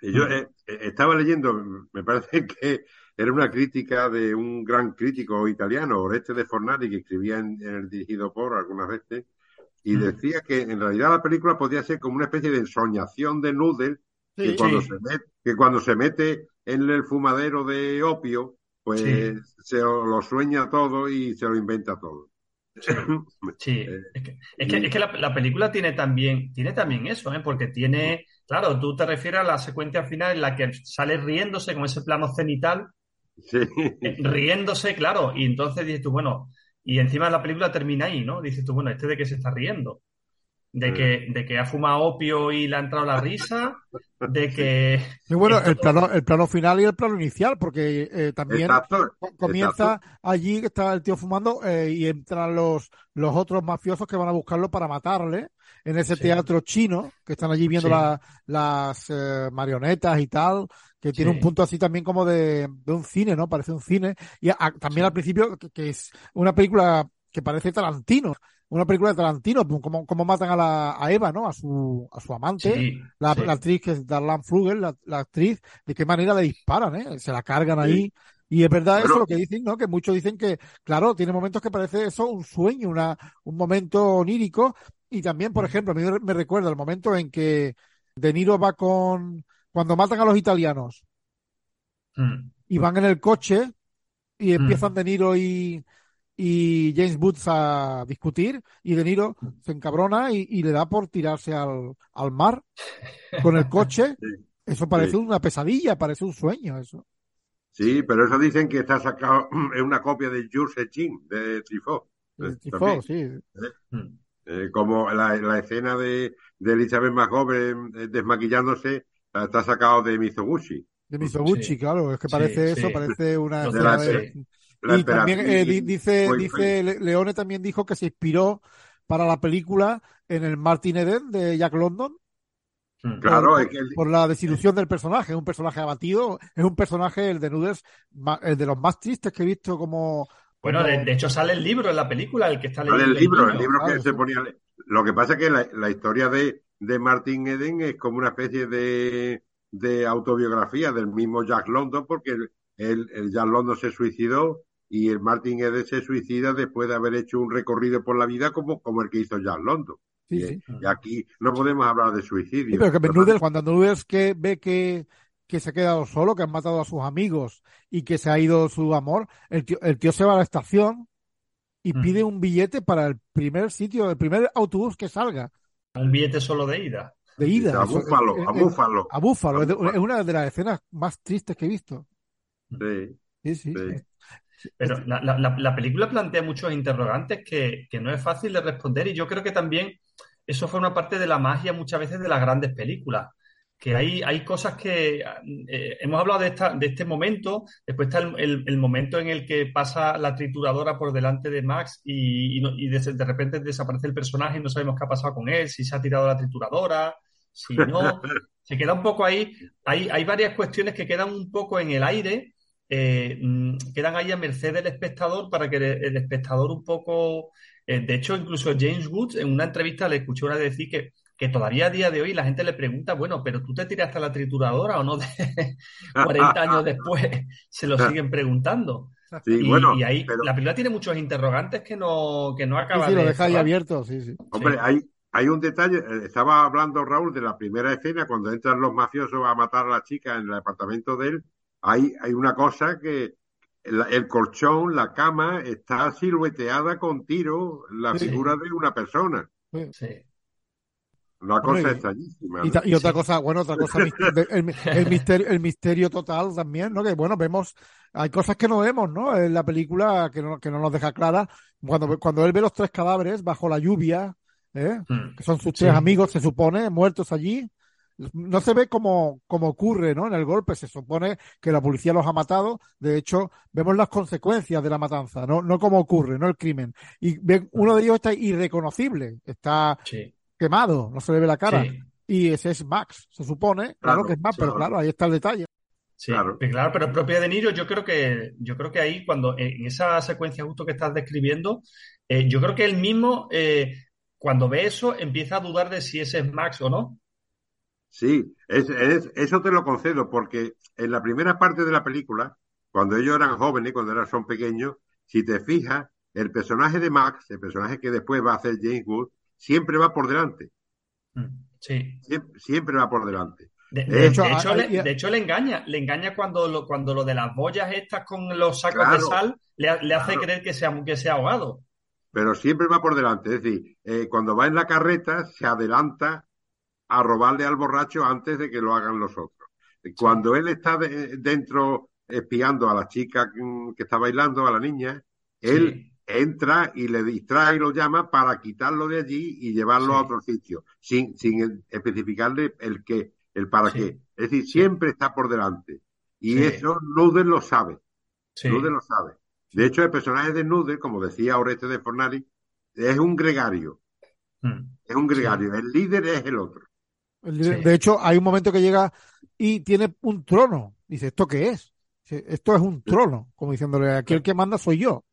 Y yo eh, eh, estaba leyendo, me parece que era una crítica de un gran crítico italiano, Oreste de Fornari, que escribía en, el dirigido por algunas veces, y decía que en realidad la película podía ser como una especie de ensoñación de Noodle, que, cuando se mete, que cuando se mete en el fumadero de opio, pues se lo sueña todo y se lo inventa todo. Sí, eh, es que, es que, la, película tiene también, tiene también eso, ¿eh? porque tiene, claro, tú te refieres a la secuencia final en la que sale riéndose con ese plano cenital, eh, riéndose, claro, y entonces dices tú, bueno, y encima la película termina ahí, ¿no? Dices tú, bueno, ¿este de qué se está riendo? De mm. que, de que ha fumado opio y le ha entrado la risa, de que... Y bueno, el plano, el plano final y el plano inicial, porque eh, también comienza allí que está el tío fumando eh, y entran los, los otros mafiosos que van a buscarlo para matarle en ese teatro chino, que están allí viendo las eh, marionetas y tal, que tiene un punto así también como de, de un cine, ¿no? Parece un cine. Y también al principio, que es una película que parece Tarantino, una película de Tarantino, como, como matan a, la, a Eva, ¿no? A su, a su amante, la, actriz que es Darlan Flugel, la, actriz, de qué manera le disparan, ¿eh? Se la cargan ahí. Y es verdad eso lo que dicen, ¿no? Que muchos dicen que, claro, tiene momentos que parece eso un sueño, una, un momento onírico. Y también, por mm. ejemplo, a mí me recuerda el momento en que De Niro va con, cuando matan a los italianos, mm. y van en el coche, y mm. empiezan De Niro y, y James Woods a discutir y De Niro se encabrona y, le da por tirarse al, al, mar con el coche. Eso parece una pesadilla, parece un sueño eso. Sí, pero eso dicen que está sacado en una copia de Jules Chin de Trifó. Trifó, sí. ¿Eh? Hmm. Eh, como la, la, escena de, de Elizabeth más joven eh, desmaquillándose está sacado de Mizoguchi. De Mizoguchi, claro, es que parece eso, parece una y también eh, dice, dice Leone también dijo que se inspiró para la película en el Martin Eden de Jack London. Hmm. Claro, por, la desilusión del personaje, es un personaje abatido, es un personaje, el de Nudes, el de los más tristes que he visto como... Bueno, de, hecho sale el libro en la película, el que está leyendo. el libro, el, libro que se ponía... Lo que pasa es que la, historia de, de Martin Eden es como una especie de, de autobiografía del mismo Jack London, porque el, el Jack London se suicidó y el Martin Eden se suicida después de haber hecho un recorrido por la vida como, como el que hizo Jack London. y, aquí no podemos hablar de suicidio. pero que cuando Noodles que ve que, que se ha quedado solo, que han matado a sus amigos y que se ha ido su amor, el tío, el tío se va a la estación y pide un billete para el primer sitio, el primer autobús que salga. Un billete solo de ida. De ida. A Búfalo, a Búfalo. A Búfalo. Es una de las escenas más tristes que he visto. Sí. Sí, sí. Pero la, la, la, película plantea muchos interrogantes que, que, no es fácil de responder y yo creo que también eso fue una parte de la magia muchas veces de las grandes películas. Que hay, hay cosas que eh, hemos hablado de, esta, de este momento, después está el, el, momento en el que pasa la trituradora por delante de Max y, y, de, repente desaparece el personaje y no sabemos qué ha pasado con él, si se ha tirado la trituradora, si no. se queda un poco ahí. Hay, hay varias cuestiones que quedan un poco en el aire eh, mm, quedan ahí a merced del espectador para que el, espectador un poco... Eh, de hecho, incluso James Woods en una entrevista le escuché una decir que, que todavía a día de hoy la gente le pregunta, bueno, pero tú te tiraste a la trituradora o no de 40 años después, se lo siguen preguntando. y, bueno, y ahí la película tiene muchos interrogantes que no, que no acaba sí, sí, lo deja ahí abierto, sí, sí. Hombre, hay, hay un detalle, eh, estaba hablando Raúl de la primera escena cuando entran los mafiosos a matar a la chica en el apartamento de él hay, hay una cosa que el, colchón, la cama, está silueteada con tiro la figura de una persona. Sí. Una cosa extrañísima. Y, otra cosa, bueno, otra cosa, el, misterio, el misterio total también, ¿no? Que bueno, vemos, hay cosas que no vemos, ¿no? En la película que no, que no nos deja clara. Cuando, cuando él ve los tres cadáveres bajo la lluvia, ¿eh? Hmm. que son sus tres amigos, se supone, muertos allí, no se ve como, como ocurre, ¿no? En el golpe se supone que la policía los ha matado. De hecho, vemos las consecuencias de la matanza, no, no como ocurre, no el crimen. Y uno de ellos está irreconocible, está quemado, no se le ve la cara. Y ese es Max, se supone, claro, que es Max, pero claro, ahí está el detalle. Sí, claro. claro, pero propia de Niro, yo creo que, yo creo que ahí, cuando, en esa secuencia justo que estás describiendo, eh, yo creo que él mismo, eh, cuando ve eso, empieza a dudar de si ese es Max o no. Sí, es, eso te lo concedo, porque en la primera parte de la película, cuando ellos eran jóvenes, cuando eran, son pequeños, si te fijas, el personaje de Max, el personaje que después va a hacer James Wood, siempre va por delante. Mm, sí. Siempre, va por delante. De, hecho, de, hecho, le, engaña, le engaña cuando lo, cuando lo de las boyas estas con los sacos de sal le, hace creer que se, que se ha ahogado. Pero siempre va por delante, es decir, eh, cuando va en la carreta se adelanta a robarle al borracho antes de que lo hagan los otros. Cuando él está dentro espiando a la chica que está bailando, a la niña, él entra y le distrae y lo llama para quitarlo de allí y llevarlo a otro sitio, sin, sin especificarle el qué, el para qué. Es decir, siempre está por delante. Y eso Nudes lo sabe. Nudes lo sabe. De hecho, el personaje de Nudes, como decía Oreste de Fornari, es un gregario. Hmm. Es un gregario. El líder es el otro. De hecho, hay un momento que llega y tiene un trono. Dice, ¿esto qué es? Esto es un trono, como diciéndole, aquí el que manda soy yo.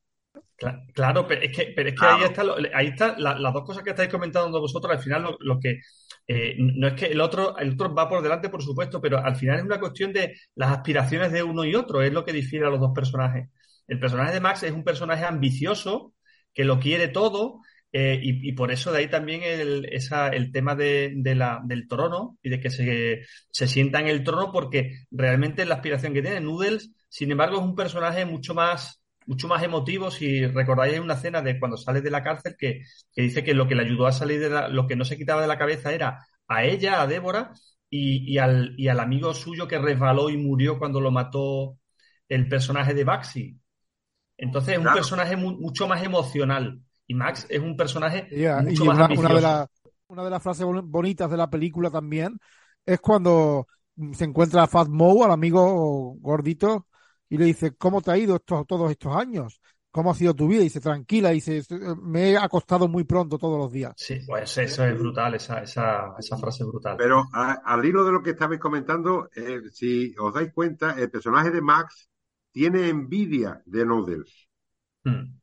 Claro, pero es que, pero es que ahí está, ahí está las dos cosas que estáis comentando vosotros. Al final, lo, que eh, no es que el otro, el otro va por delante, por supuesto, pero al final es una cuestión de las aspiraciones de uno y otro. Es lo que difiere a los dos personajes. El personaje de Max es un personaje ambicioso que lo quiere todo eh, y, por eso de ahí también el, esa, el tema de, la, del trono y de que se, se, sienta en el trono porque realmente la aspiración que tiene Noodles, sin embargo, es un personaje mucho más, mucho más emotivo. Si recordáis hay una escena de cuando sale de la cárcel que, que, dice que lo que le ayudó a salir de la, lo que no se quitaba de la cabeza era a ella, a Débora, y, y, al, y al amigo suyo que resbaló y murió cuando lo mató el personaje de Baxi. Entonces es un personaje mucho más emocional. Y Max es un personaje mucho más una, de una de las frases bonitas de la película también es cuando se encuentra a Fat Moe, al amigo gordito, y le dice, ¿cómo te ha ido estos, todos estos años? ¿Cómo ha sido tu vida? Y dice, tranquila, dice, me he acostado muy pronto todos los días. Sí, pues eso es brutal, esa, esa, esa frase brutal. Pero al hilo de lo que estabais comentando, eh, si os dais cuenta, el personaje de Max tiene envidia de Noodles. Hmm.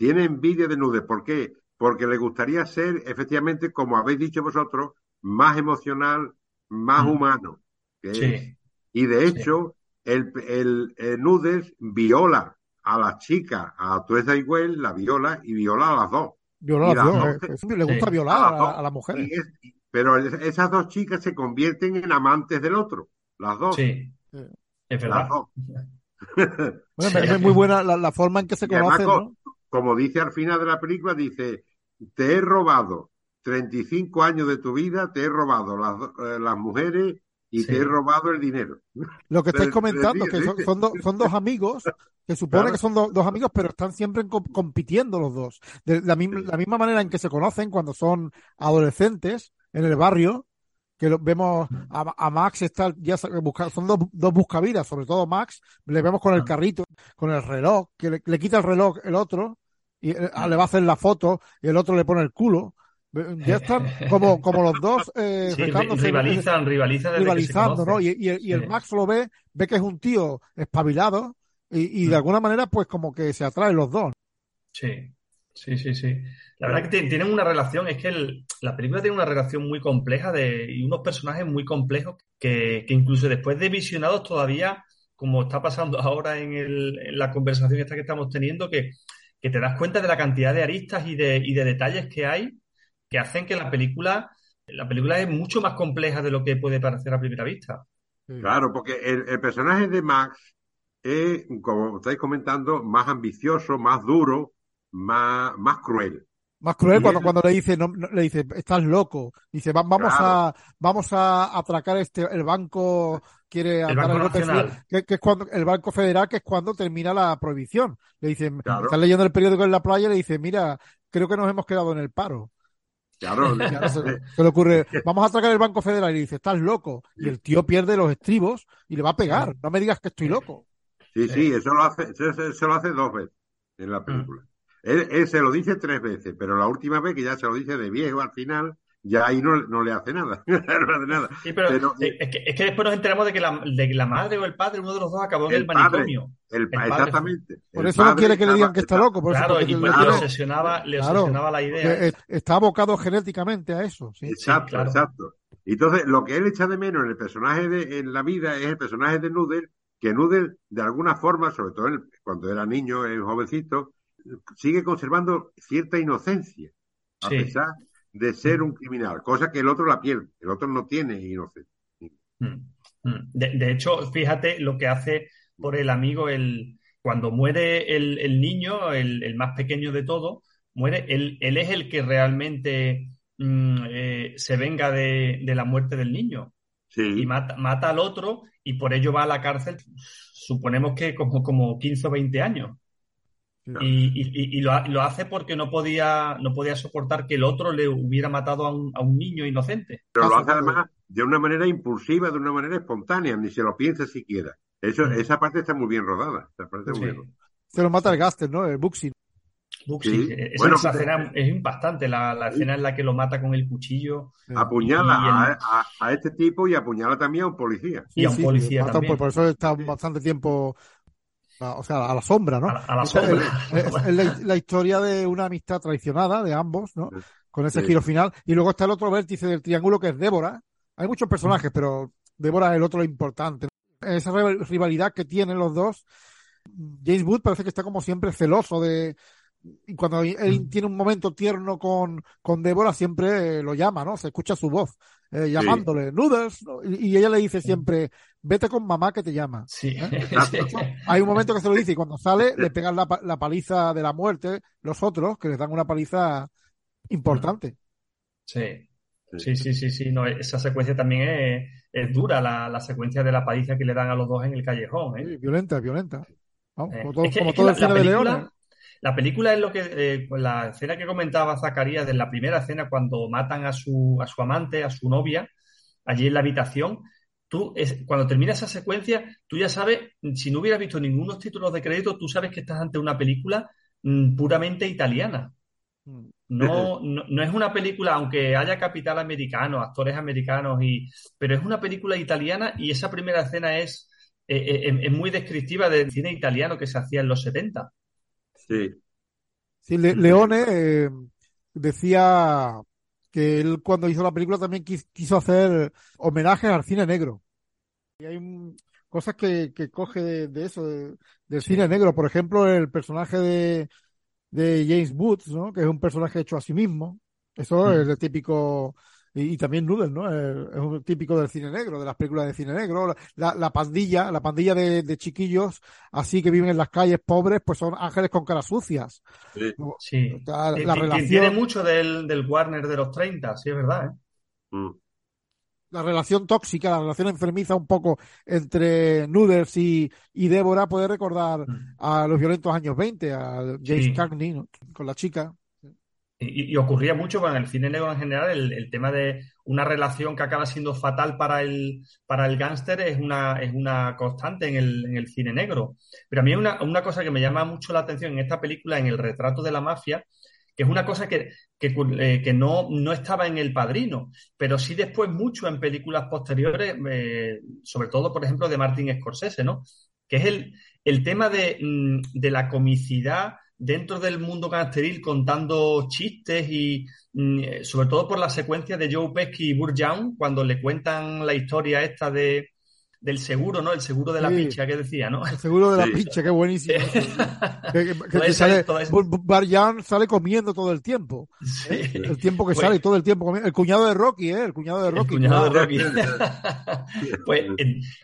Tiene envidia de Nude. ¿Por qué? Porque le gustaría ser, efectivamente, como habéis dicho vosotros, más emocional, más mm. humano. sí. Y de hecho, el, el, Nudes viola a la chica, a Tuesa Iguel, la viola y viola a las dos. Viola a las dos. Eh, le gusta violar a, las mujeres. pero esas dos chicas se convierten en amantes del otro, las dos. Sí, es verdad. es muy buena la, forma en que se conocen, ¿no? Como dice al final de la película, dice, te he robado 35 años de tu vida, te he robado las, eh, las mujeres y te he robado el dinero. Lo que estáis comentando, que son, son, dos amigos, que supone que son dos amigos, pero están siempre compitiendo los dos. De la, la, misma manera en que se conocen cuando son adolescentes en el barrio, que vemos a, Max está ya buscando, son dos, dos buscavidas, sobre todo Max, le vemos con el ah. carrito, con el reloj, que le, quita el reloj el otro, y eh, le va a hacer la foto, y el otro le pone el culo. Ya están como, como los dos eh, rivalizan, rivalizan rivalizando, ¿no? Y, y, el Max lo ve, ve que es un tío espabilado, y, y de mm. alguna manera, pues como que se atraen los dos. Sí, sí, sí, sí. La verdad que tienen una relación, es que la película tiene una relación muy compleja de, y unos personajes muy complejos que, incluso después de visionados todavía, como está pasando ahora en, la conversación esta que estamos teniendo, que, te das cuenta de la cantidad de aristas y de, y de detalles que hay que hacen que la película, la película es mucho más compleja de lo que puede parecer a primera vista. Claro, porque el, personaje de Max es, como estáis comentando, más ambicioso, más duro, más, más cruel. Más cruel cuando, cuando le dice, no, le dice, estás loco. Dice, vamos a, vamos a atracar este, el banco quiere el banco que, es cuando, el banco federal, que es cuando termina la prohibición. Le dice, estás leyendo el periódico en la playa y le dice, mira, creo que nos hemos quedado en el paro. Claro. se, le ocurre, vamos a atracar el Banco Federal y le dice, estás loco. Y el tío pierde los estribos y le va a pegar. No me digas que estoy loco. Sí, sí, eso lo hace, eso, lo hace dos veces en la película. Él, se lo dice tres veces, pero la última vez que ya se lo dice de viejo al final, ya ahí no, no le hace nada. no hace nada. pero, eh, es, que, es, que, después nos enteramos de que la, de la madre o el padre, uno de los dos, acabó en el, manicomio. El, exactamente. Por eso no quiere que le digan que está loco. Por claro, y pues le obsesionaba, le obsesionaba la idea. Está abocado genéticamente a eso. Exacto, exacto. Entonces, lo que él echa de menos en el personaje de, en la vida es el personaje de Noodle, que Noodle, de alguna forma, sobre todo cuando era niño, el jovencito, sigue conservando cierta inocencia. A pesar, de ser un criminal, cosa que el otro la pierde, el otro no tiene inocencia. Mm, mm. De, hecho, fíjate lo que hace por el amigo, el, cuando muere el, niño, el, más pequeño de todo, muere, él, él es el que realmente mm, eh, se venga de, la muerte del niño. Y mata, mata, al otro y por ello va a la cárcel, suponemos que como, como 15 o 20 años. Y, lo, hace porque no podía, no podía soportar que el otro le hubiera matado a un, a un niño inocente. Pero lo hace además de una manera impulsiva, de una manera espontánea, ni se lo piensa siquiera. Eso, mm. Esa parte está muy bien rodada. Se lo mata el Gaster, ¿no? El Buxi. Buxi. Esa, escena es impactante, la, la escena en la que lo mata con el cuchillo. Apuñala a, este tipo y apuñala también a un policía. y a un policía también. Por, eso está bastante tiempo o sea, a la sombra, ¿no? A, la sombra. Es, la, historia de una amistad traicionada de ambos, ¿no? Con ese giro final. Y luego está el otro vértice del triángulo que es Débora. Hay muchos personajes, pero Débora es el otro importante. Esa rivalidad que tienen los dos. James Wood parece que está como siempre celoso de, y cuando él tiene un momento tierno con, con Débora, siempre lo llama, ¿no? Se escucha su voz, eh, llamándole, Noodles, y, ella le dice siempre, vete con mamá que te llama. Sí. ¿Eh? Hay un momento que se lo dice y cuando sale le pegan la, la, paliza de la muerte los otros, que les dan una paliza importante. Sí. Sí, sí, sí, sí. No, esa secuencia también es, es dura, la, la, secuencia de la paliza que le dan a los dos en el callejón. ¿eh? violenta, violenta. como todo, como todo el cine de Leones. La película es lo que, eh, la escena que comentaba Zacarías de la primera escena cuando matan a su, a su amante, a su novia, allí en la habitación. Tú, es, cuando termina esa secuencia, tú ya sabes, si no hubieras visto ningunos títulos de crédito, tú sabes que estás ante una película mm, puramente italiana. Mm. No, no, es una película, aunque haya capital americano, actores americanos, y, pero es una película italiana y esa primera escena es, eh, eh, es muy descriptiva del cine italiano que se hacía en los 70. Sí. Leone eh, decía que él cuando hizo la película también quiso hacer homenajes al cine negro. Y hay cosas que, coge de, eso, del cine negro. Por ejemplo, el personaje de, de James Woods, ¿no? que es un personaje hecho a sí mismo. Eso es el típico y, también Noodle, ¿no? Es, un típico del cine negro, de las películas de cine negro. La, la pandilla, la pandilla de, chiquillos así que viven en las calles pobres, pues son ángeles con caras sucias. Sí. La, relación... Tiene mucho del, del, Warner de los 30, sí, es verdad, ¿eh? Mm. La relación tóxica, la relación enfermiza un poco entre Noodles y, y Débora puede recordar mm. a los violentos años 20, a James Cagney, con la chica. Y, ocurría mucho con el cine negro en general, el, tema de una relación que acaba siendo fatal para el, para el gángster es una, es una constante en el, en el cine negro. Pero a mí una, una cosa que me llama mucho la atención en esta película, en el retrato de la mafia, que es una cosa que, que, eh, que no, no, estaba en El Padrino, pero sí después mucho en películas posteriores, eh, sobre todo, por ejemplo, de Martin Scorsese, ¿no? Que es el, el tema de, mm, de la comicidad dentro del mundo gangsteril contando chistes y mm, eh, sobre todo por la secuencia de Joe Pesci y Burr Young cuando le cuentan la historia esta de del seguro, ¿no? El seguro de la picha que decía, ¿no? El seguro de la picha, qué buenísimo. que, sale, Young sale comiendo todo el tiempo. ¿eh? El tiempo que pues sale, todo el tiempo comiendo. El cuñado de Rocky, ¿eh? El cuñado de Rocky. El cuñado de Rocky. pues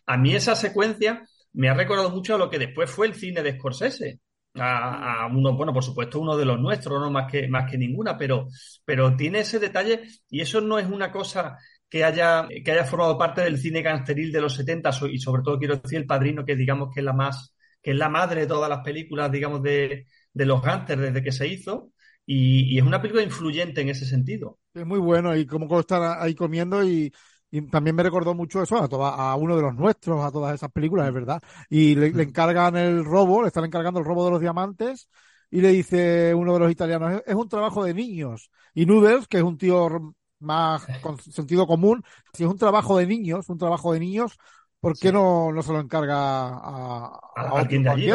a mí esa secuencia me ha recordado mucho a lo que después fue el cine de Scorsese a, uno, bueno, por supuesto, uno de los nuestros, no más que, más que ninguna, pero, pero tiene ese detalle y eso no es una cosa que haya, que haya formado parte del cine gangsteril de los 70 y sobre todo quiero decir el padrino, que digamos que es la más, que es la madre de todas las películas, digamos, de, de los gángsters desde que se hizo. Y, es una película influyente en ese sentido. Es muy bueno, y como estar ahí comiendo y, y también me recordó mucho eso a, toda, a uno de los nuestros, a todas esas películas, es verdad. Y le, encargan el robo, le están encargando el robo de los diamantes y le dice uno de los italianos, es, un trabajo de niños. Y Noodles, que es un tío más con sentido común, si es un trabajo de niños, un trabajo de niños, ¿por qué no, no se lo encarga a, alguien de allí,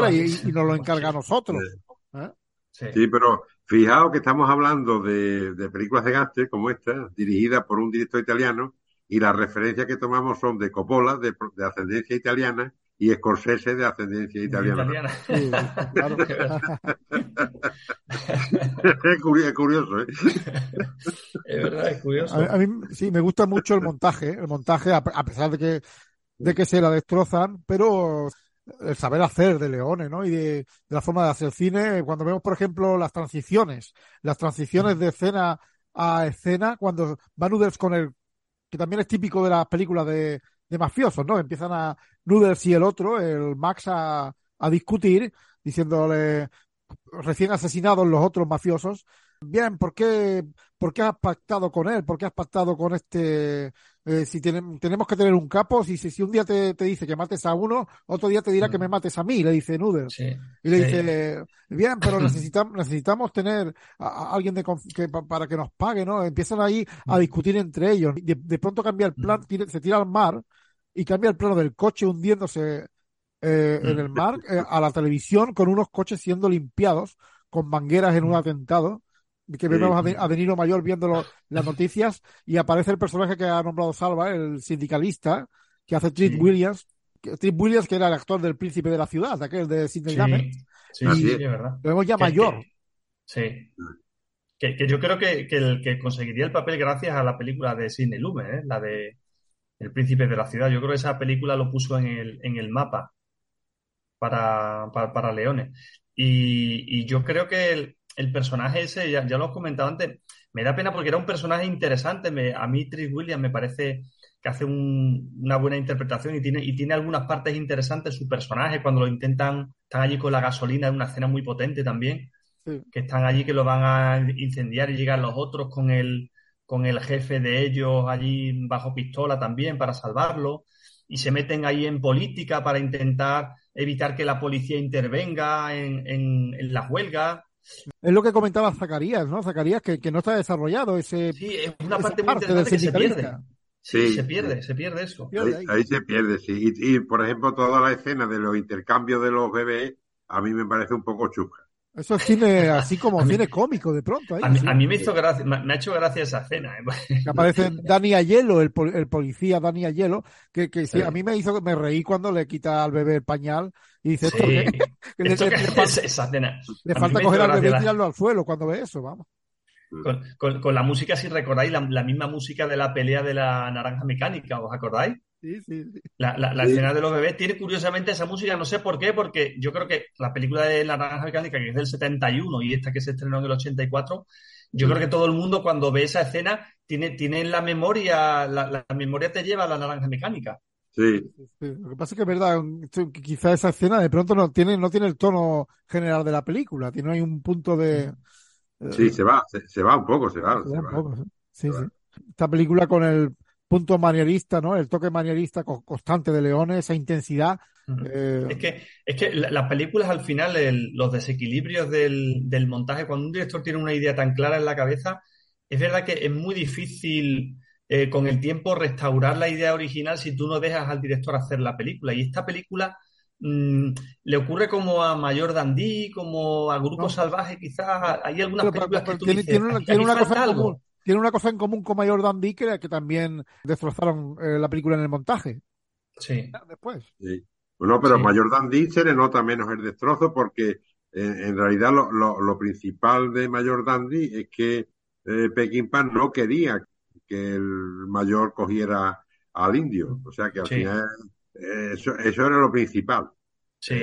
y, y, nos lo encarga a nosotros? ¿Eh? Sí. pero fijaos que estamos hablando de, de películas de Gaste como esta, dirigida por un director italiano, y las referencias que tomamos son de Coppola, de, ascendencia italiana, y Scorsese de ascendencia italiana. es curioso, ¿eh? es verdad, es curioso. A, mí sí, me gusta mucho el montaje, el montaje, a, pesar de que, de que se la destrozan, pero el saber hacer de Leones, ¿no? Y de, la forma de hacer cine, cuando vemos, por ejemplo, las transiciones, las transiciones de escena a escena, cuando va Noodles con el, que también es típico de las películas de, de mafiosos, ¿no? Empiezan a Noodles y el otro, el Max, a, a discutir, diciéndole, recién asesinados los otros mafiosos, bien, ¿por qué, ¿por qué has pactado con él? ¿Por qué has pactado con este? Eh, si tenemos que tener un capo, si, si, un día te, dice que mates a uno, otro día te dirá que me mm. mates a mí, le dice Nuder. y le dice, bien, pero necesitamos, necesitamos tener a, alguien de, que, para que nos pague, ¿no? Empiezan ahí a mm. discutir entre ellos. De, de pronto cambia el plan, mm. se tira al mar y cambia el plano del coche hundiéndose eh, en el mar eh, a la televisión con unos coches siendo limpiados con mangueras en un atentado que vemos a, Deniro Mayor viendo las noticias y aparece el personaje que ha nombrado Salva, el sindicalista, que hace Trick Williams, Trick Williams que era el actor del príncipe de la ciudad, aquel de Sidney Lumet. Sí, sí, verdad. Lo vemos ya mayor. sí. Que, que, yo creo que, que, el que conseguiría el papel gracias a la película de Sidney Lumet, ¿eh? la de El príncipe de la ciudad. Yo creo que esa película lo puso en el, en el mapa para, para, Leones. Y, yo creo que el, personaje ese, ya, lo he comentado antes, me da pena porque era un personaje interesante. Me, a mí Tris Williams me parece que hace una buena interpretación y tiene, y tiene algunas partes interesantes su personaje cuando lo intentan, están allí con la gasolina, es una escena muy potente también, que están allí que lo van a incendiar y llegan los otros con el, con el jefe de ellos allí bajo pistola también para salvarlo y se meten ahí en política para intentar evitar que la policía intervenga en, en, las huelgas. Es lo que comentaba Zacarías, ¿no? Zacarías que, que no está desarrollado ese. Sí, es una parte muy interesante que se pierde. Sí, se pierde, se pierde eso. Ahí, se pierde, sí. Y, por ejemplo, toda la escena de los intercambios de los bebés, a mí me parece un poco chusca. Eso es cine así como cine cómico de pronto. a, mí, me hizo gracia, me, ha hecho gracia esa escena. ¿eh? aparece Dani Ayelo, el, el policía Dani Ayelo, que, que sí, a mí me hizo me reí cuando le quita al bebé el pañal y dice esto, que, le, esa escena. le falta coger al bebé y tirarlo al suelo cuando ve eso, vamos. Con, con, la música, si recordáis, la, la misma música de la pelea de la naranja mecánica, ¿os acordáis? Sí, sí, La, la, escena de los bebés tiene curiosamente esa música, no sé por qué, porque yo creo que la película de La Naranja Mecánica, que es del 71 y esta que se estrenó en el 84, yo creo que todo el mundo cuando ve esa escena tiene, tiene en la memoria, la, memoria te lleva a La Naranja Mecánica. Sí. Lo que pasa es que es verdad, quizá esa escena de pronto no tiene, no tiene el tono general de la película, tiene ahí un punto de... Sí, se va, se, va un poco, se va. Se va un poco, sí, sí. Esta película con el punto manierista, ¿no? El toque manierista constante de Leones, esa intensidad. Eh, es que, es que las películas al final, los desequilibrios del, montaje, cuando un director tiene una idea tan clara en la cabeza, es verdad que es muy difícil eh, con el tiempo restaurar la idea original si tú no dejas al director hacer la película. Y esta película mm, le ocurre como a Mayor Dandí, como a Grupo Salvaje, quizás. Hay algunas películas que tú tiene, tiene una, cosa algo tiene una cosa en común con Mayor Dan que, que también destrozaron eh, la película en el montaje. Sí. Después. Sí. Bueno, pero Mayor Dan se le nota menos el destrozo porque eh, en realidad lo, lo, principal de Mayor Dandy es que eh, Pan no quería que el mayor cogiera al indio. O sea que al final eh, eso, eso era lo principal. Sí.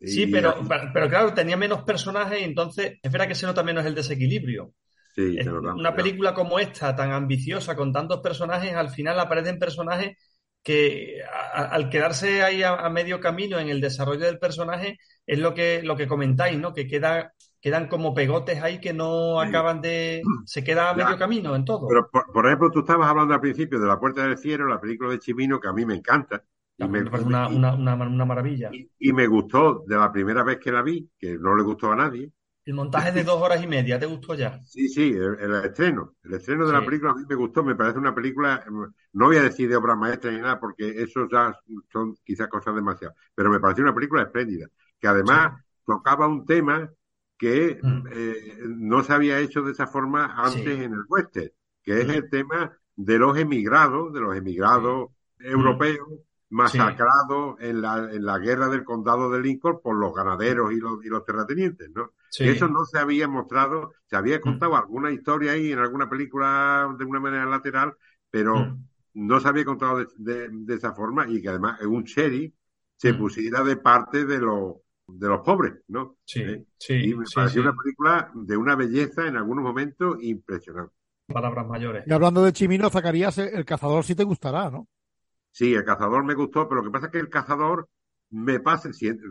sí, pero, pero claro, tenía menos personajes y entonces es verdad que se nota menos el desequilibrio una película como esta, tan ambiciosa, con tantos personajes, al final aparecen personajes que al quedarse ahí a, medio camino en el desarrollo del personaje, es lo que, lo que comentáis, ¿no? Que queda, quedan como pegotes ahí que no acaban de. se queda a medio camino en todo. Pero, por, ejemplo, tú estabas hablando al principio de La Puerta del Cielo, la película de Chimino, que a mí me encanta. Y me, una, una, una, maravilla. y, me gustó de la primera vez que la vi, que no le gustó a nadie, el montaje de dos horas y media, ¿te gustó ya? Sí, sí, el, estreno. El estreno de la película a mí me gustó, me parece una película, no voy a decir de obra maestra ni nada, porque eso ya son quizás cosas demasiado, pero me pareció una película espléndida, que además tocaba un tema que mm. eh, no se había hecho de esa forma antes en el western, que es mm. el tema de los emigrados, de los emigrados europeos, masacrados en la, en la guerra del condado de Lincoln por los ganaderos y los, y los terratenientes, ¿no? Eso no se había mostrado, se había contado mm. alguna historia ahí en alguna película de una manera lateral, pero mm. no se había contado de, esa forma y que además un cherry se mm. pusiera de parte de los de los pobres, ¿no? Sí, ¿Eh? sí. Y me pareció una película de una belleza en algunos momentos impresionante. Palabras mayores. Y hablando de Chimino, Zacarías, el cazador sí te gustará, ¿no? Sí, el cazador me gustó, pero lo que pasa es que el cazador me pasa,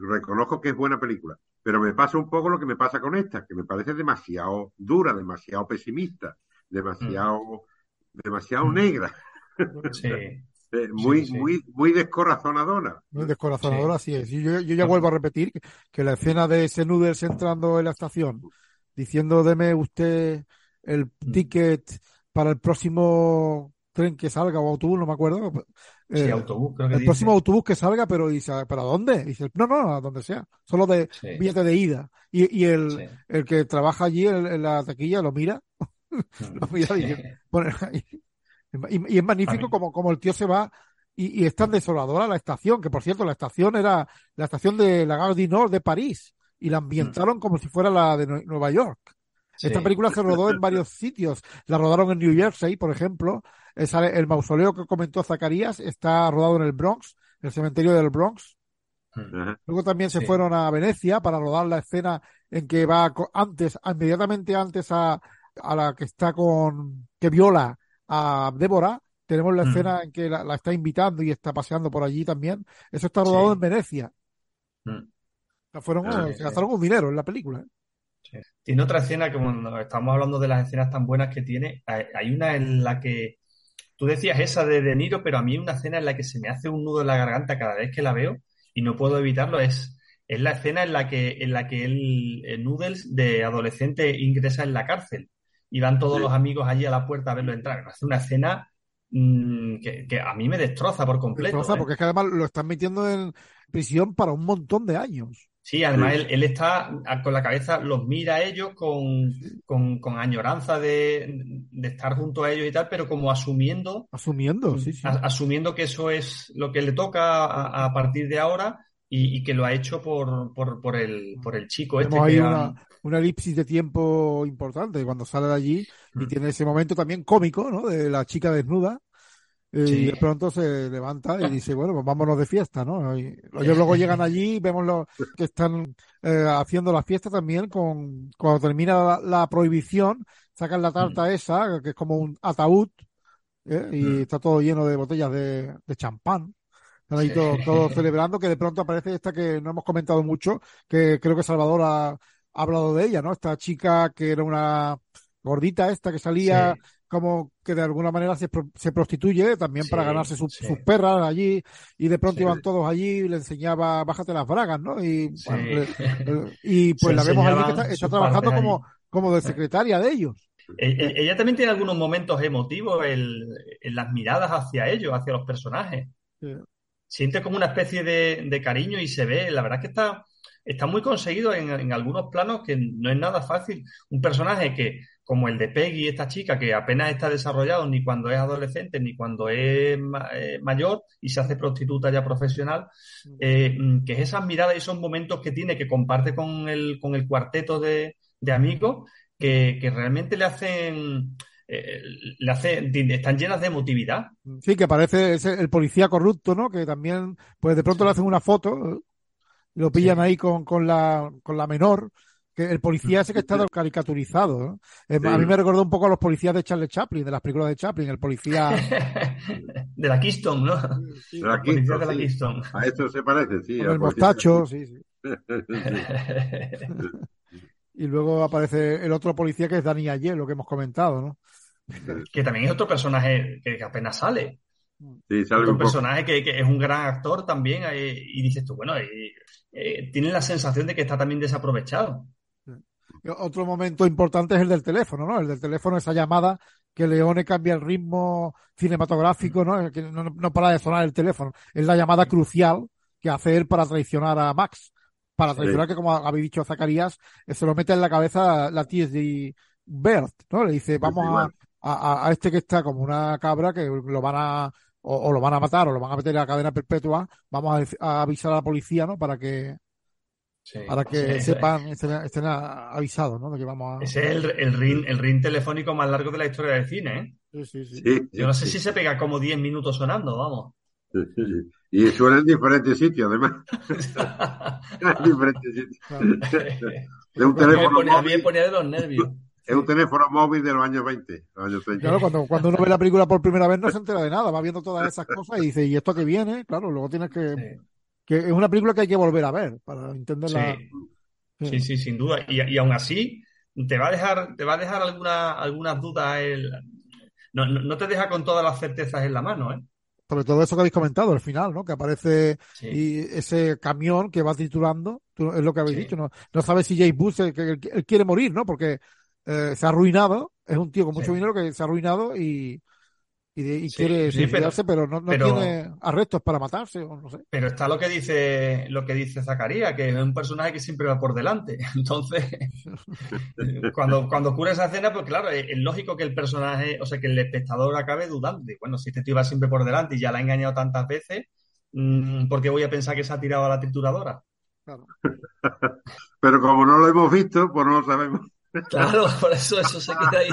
reconozco que es buena película, pero me pasa un poco lo que me pasa con esta, que me parece demasiado dura, demasiado pesimista, demasiado, mm. demasiado mm. negra. Sí. Eh, muy, muy, muy descorazonadora. Muy descorazonadora, sí, es. Yo, yo, ya vuelvo a repetir que, la escena de ese Noodles entrando en la estación, diciendo, deme usted el mm. ticket para el próximo tren que salga o autobús, no me acuerdo. Sí, eh, autobús, creo que El próximo autobús que salga, pero dice, ¿para dónde? Dice, no, no, a donde sea, solo de billete de ida. Y, y el, el que trabaja allí en, la taquilla lo mira, lo mira y, y, es magnífico como, como el tío se va y, es tan desoladora la estación, que por cierto, la estación era la estación de la Gare du Nord de París y la ambientaron como si fuera la de Nueva York. Esta película se rodó en varios sitios. La rodaron en New Jersey, por ejemplo. El mausoleo que comentó Zacarías está rodado en el Bronx, el cementerio del Bronx. Luego también se fueron a Venecia para rodar la escena en que va antes, inmediatamente antes a, a la que está con, que viola a Débora. Tenemos la escena en que la, está invitando y está paseando por allí también. Eso está rodado en Venecia. fueron, se gastaron un dinero en la película. ¿eh? Tiene otra escena que cuando estamos hablando de las escenas tan buenas que tiene, hay una en la que tú decías esa de De Niro, pero a mí una escena en la que se me hace un nudo en la garganta cada vez que la veo y no puedo evitarlo es, es la escena en la que, en la que el, Noodles de adolescente ingresa en la cárcel y van todos los amigos allí a la puerta a verlo entrar. Hace una escena mm, que, a mí me destroza por completo. Destroza ¿eh? porque es que además lo están metiendo en prisión para un montón de años. Sí, además él, está con la cabeza, los mira a ellos con, con, añoranza de, estar junto a ellos y tal, pero como asumiendo. Asumiendo, sí, sí. asumiendo que eso es lo que le toca a, partir de ahora y, que lo ha hecho por, por, por, el, por el chico este. Hay una, una, elipsis de tiempo importante cuando sale de allí y mm. tiene ese momento también cómico, ¿no? De la chica desnuda y de pronto se levanta y dice, bueno, pues vámonos de fiesta, ¿no? Y ellos luego llegan allí, vemos los que están eh, haciendo la fiesta también con, cuando termina la, prohibición, sacan la tarta mm. esa, que es como un ataúd, ¿eh? y mm. está todo lleno de botellas de, de champán. Están ahí todos, celebrando, que de pronto aparece esta que no hemos comentado mucho, que creo que Salvador ha, hablado de ella, ¿no? Esta chica que era una gordita esta que salía como que de alguna manera se, se prostituye también para ganarse sus perras allí y de pronto iban todos allí y le enseñaba bájate las bragas, ¿no? Y, y pues la vemos allí que está, trabajando como, como de secretaria de ellos. E, e, ella también tiene algunos momentos emotivos en, las miradas hacia ellos, hacia los personajes. Siente como una especie de, de, cariño y se ve, la verdad que está, está muy conseguido en, en algunos planos que no es nada fácil. Un personaje que como el de Peggy, esta chica que apenas está desarrollado ni cuando es adolescente ni cuando es eh, mayor y se hace prostituta ya profesional, mm. eh, mm, que es esas miradas y esos momentos que tiene que comparte con el, con el cuarteto de, amigos que, realmente le hacen... Eh, le hace, están llenas de emotividad. Sí, que parece el policía corrupto, ¿no? Que también, pues de pronto le hacen una foto, lo pillan ahí con, con, la, con la menor, que el policía ese que está caricaturizado. Eh, a mí me recordó un poco a los policías de Charles Chaplin, de las películas de Chaplin, el policía. de la Keystone, ¿no? de la Keystone. A esto se parece, sí. el mostacho, sí, sí. y luego aparece el otro policía que es Dani Ayer, lo que hemos comentado, ¿no? Que también es otro personaje que apenas sale. Sí, sale un, personaje que, es un gran actor también, eh, y dices tú, bueno, eh, tiene la sensación de que está también desaprovechado. Otro momento importante es el del teléfono, ¿no? El del teléfono, esa llamada que Leone cambia el ritmo cinematográfico, ¿no? Que no, para de sonar el teléfono. Es la llamada crucial que hace él para traicionar a Max. Para traicionar, que como habéis dicho Zacarías, eh, se lo mete en la cabeza la TSD Bert, ¿no? Le dice, vamos a, a, este que está como una cabra que lo van a, o, lo van a matar o lo van a meter en la cadena perpetua, vamos a, a avisar a la policía, ¿no? Para que, para que sepan, estén, avisados, ¿no? De que vamos a... Ese es el, el, ring, el ring telefónico más largo de la historia del cine, ¿eh? Sí, sí, sí. Yo no sé si se pega como 10 minutos sonando, vamos. Y suena en diferentes sitios, además. en diferentes sitios. De un teléfono mí me ponía de los nervios. Es un teléfono móvil de los años 20, Claro, cuando, cuando uno ve la película por primera vez no se entera de nada, va viendo todas esas cosas y dice, ¿y esto que viene? Claro, luego tienes que... que es una película que hay que volver a ver para entenderla. Sí, sí, sí, sin duda. Y, y aún así, te va a dejar, te va a dejar alguna, algunas dudas. El... No, no, te deja con todas las certezas en la mano, ¿eh? Sobre todo eso que habéis comentado al final, ¿no? Que aparece y ese camión que va triturando, es lo que habéis dicho, no, no sabes si Jay Bush que, quiere morir, ¿no? Porque eh, se ha arruinado, es un tío con mucho dinero que se ha arruinado y, y, quiere suicidarse, pero, no, tiene arrestos para matarse, o no sé. Pero está lo que dice lo que dice Zacarías, que es un personaje que siempre va por delante. Entonces, cuando, cuando ocurre esa escena, pues claro, es, lógico que el personaje, o sea, que el espectador acabe dudando. bueno, si este tío va siempre por delante y ya la ha engañado tantas veces, mm, ¿por qué voy a pensar que se ha tirado a la trituradora? Claro. Pero como no lo hemos visto, pues no lo sabemos. Claro, por eso eso se queda ahí,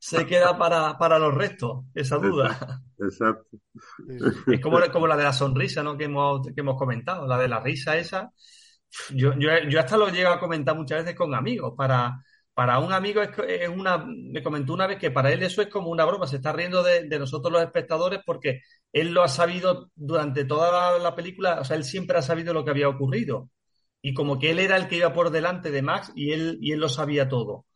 se queda para, para los restos, esa duda. Exacto. Es como, como la de la sonrisa, ¿no? Que hemos, que hemos comentado, la de la risa esa. Yo, yo, yo hasta lo llego a comentar muchas veces con amigos. Para, para un amigo es, una, me comentó una vez que para él eso es como una broma, se está riendo de, de nosotros los espectadores porque él lo ha sabido durante toda la, película, o sea, él siempre ha sabido lo que había ocurrido. Y como que él era el que iba por delante de Max y él, y él lo sabía todo.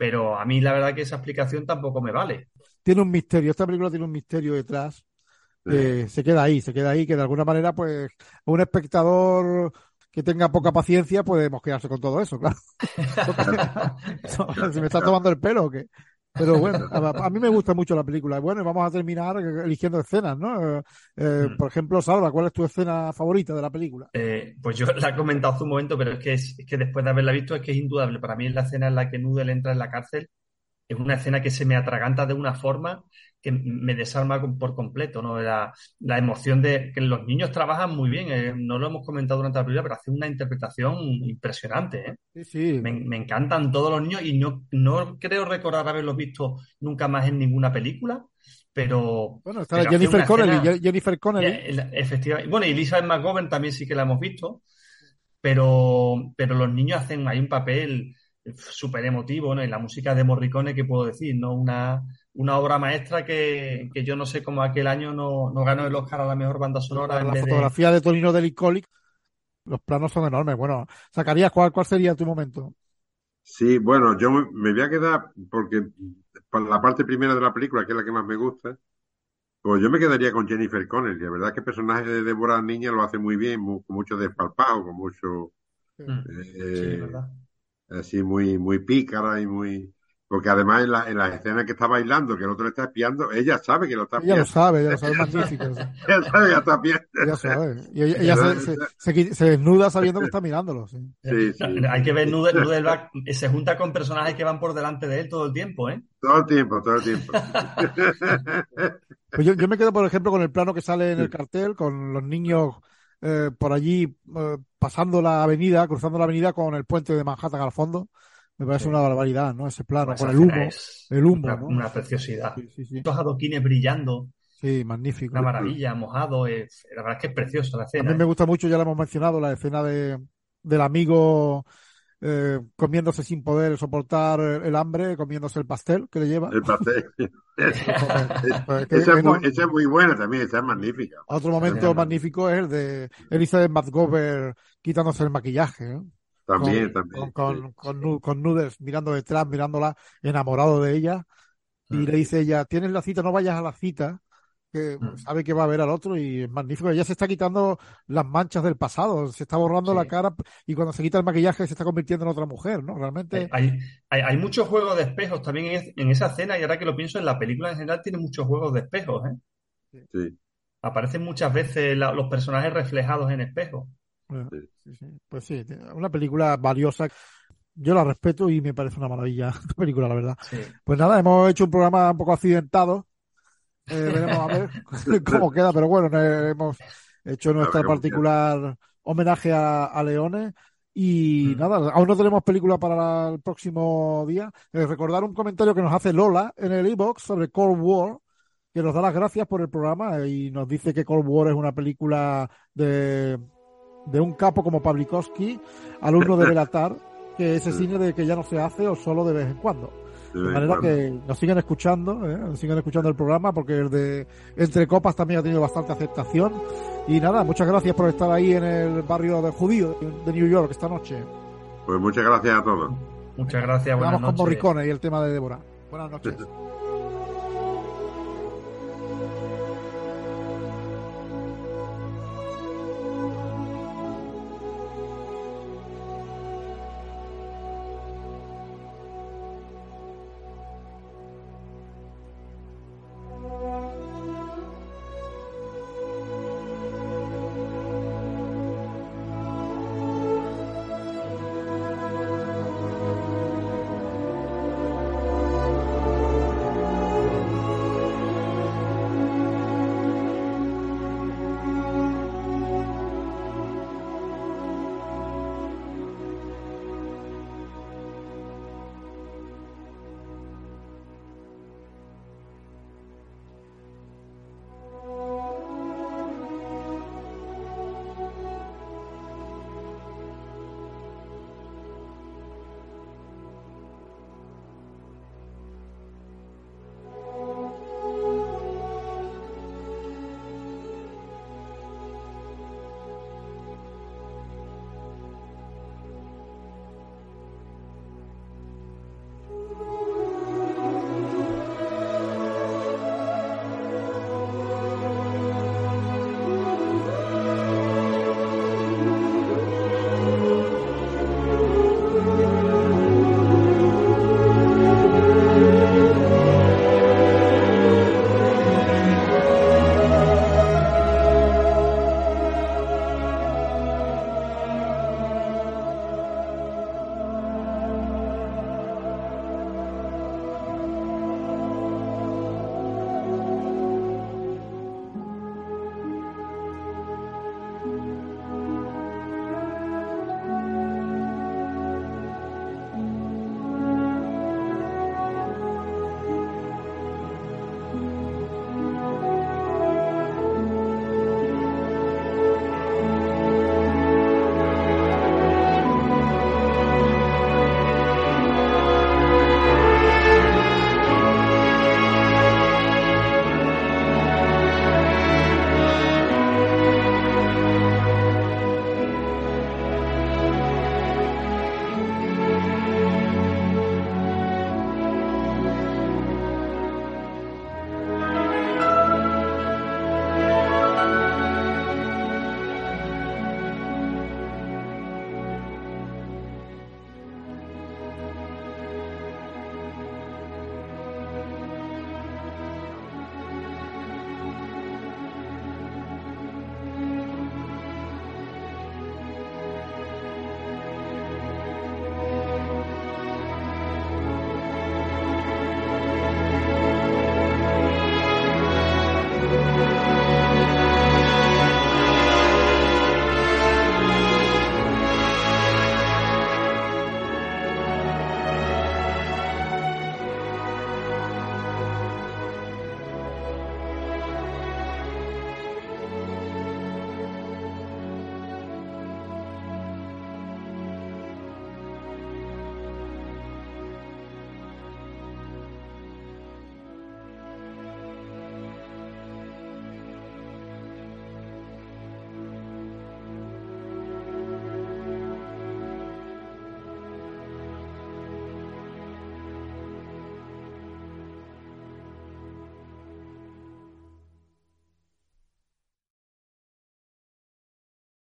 Pero a mí la verdad que esa explicación tampoco me vale. Tiene un misterio, esta película tiene un misterio detrás. se queda ahí, se queda ahí, que de alguna manera, pues, un espectador que tenga poca paciencia puede mosquearse con todo eso, claro. si me está tomando el pelo o qué. Pero bueno, a, mí me gusta mucho la película. Bueno, vamos a terminar eligiendo escenas, ¿no? Eh, eh, mm. Por ejemplo, Salva, ¿cuál es tu escena favorita de la película? Eh, pues yo la he comentado hace un momento, pero es que, es, que después de haberla visto es que es indudable. Para mí es la escena en la que Noodle entra en la cárcel. Es una escena que se me atraganta de una forma que me desarma por completo, ¿no? La, la emoción de que los niños trabajan muy bien, eh, no lo hemos comentado durante la película, pero hacen una interpretación impresionante, ¿eh? Sí, sí. Me, encantan todos los niños y no, no creo recordar haberlos visto nunca más en ninguna película, pero... Bueno, está Jennifer Connelly, Jennifer Connelly. efectivamente. Bueno, y Elizabeth McGovern también sí que la hemos visto, pero, pero los niños hacen ahí un papel súper emotivo, ¿no? Y la música de Morricone, ¿qué puedo decir? ¿No? Una una obra maestra que, yo no sé cómo aquel año no, no, ganó el Oscar a la mejor banda sonora. La, fotografía de... Tonino Delicolic, los planos son enormes. Bueno, sacarías cuál, cuál sería tu momento. Sí, bueno, yo me voy a quedar porque para la parte primera de la película, que es la que más me gusta, pues yo me quedaría con Jennifer Connelly. La verdad es que el personaje de Deborah Niña lo hace muy bien, con mucho despalpado, con mucho. Eh, así muy, muy pícara y muy. Porque además en la, en la escena que está bailando, que el otro le está espiando, ella sabe que lo está espiando. Ella lo sabe, ella lo sabe, magnífico. ella sabe que está espiando. Ella sabe. Y ella, se, se, desnuda sabiendo que está mirándolo. Sí. Sí, sí. Hay que ver, Nudel, se junta con personajes que van por delante de él todo el tiempo, ¿eh? Todo el tiempo, todo el tiempo. pues yo, yo me quedo, por ejemplo, con el plano que sale en el cartel, con los niños eh, por allí eh, pasando la avenida, cruzando la avenida con el puente de Manhattan al fondo. Me parece una barbaridad, ¿no? Ese plano, con el humo. El humo, una, ¿no? una preciosidad. Sí, sí, adoquines brillando. Sí, magnífico. Una maravilla, mojado. Es, la verdad es que es preciosa la escena. A mí me ¿eh? gusta mucho, ya lo hemos mencionado, la escena de, del amigo eh, comiéndose sin poder soportar el hambre, comiéndose el pastel que le lleva. El pastel. esa, es muy, buena también, esa es magnífica. Otro momento magnífico es el de Elizabeth McGovern quitándose el maquillaje. ¿eh? También, también. Con, con, con, Nudes mirando detrás, mirándola, enamorado de ella. Y mm. le dice ella, tienes la cita, no vayas a la cita, que mm. sabe que va a ver al otro y es magnífico. Ella se está quitando las manchas del pasado, se está borrando la cara y cuando se quita el maquillaje se está convirtiendo en otra mujer, ¿no? Realmente. Hay, hay, hay muchos juegos de espejos también en, esa escena y ahora que lo pienso en la película en general tiene muchos juegos de espejos, ¿eh? Sí. Aparecen muchas veces los personajes reflejados en espejos. Pues sí, una película valiosa. Yo la respeto y me parece una maravilla la película, la verdad. Pues nada, hemos hecho un programa un poco accidentado. Eh, veremos a ver cómo queda, pero bueno, hemos hecho nuestra particular homenaje a, a Leones. Y mm. nada, aún no tenemos película para el próximo día. Eh, recordar un comentario que nos hace Lola en el e-box sobre Cold War, que nos da las gracias por el programa y nos dice que Cold War es una película de, de un capo como Pavlikovsky, alumno de Belatar, que ese cine de que ya no se hace o solo de vez en cuando. De manera que nos siguen escuchando, ¿eh? nos siguen escuchando el programa porque el de Entre Copas también ha tenido bastante aceptación. Y nada, muchas gracias por estar ahí en el barrio del judío de New York esta noche. Pues muchas gracias a todos. Muchas gracias, buenas Vamos con Morricone y el tema de Débora. Buenas noches.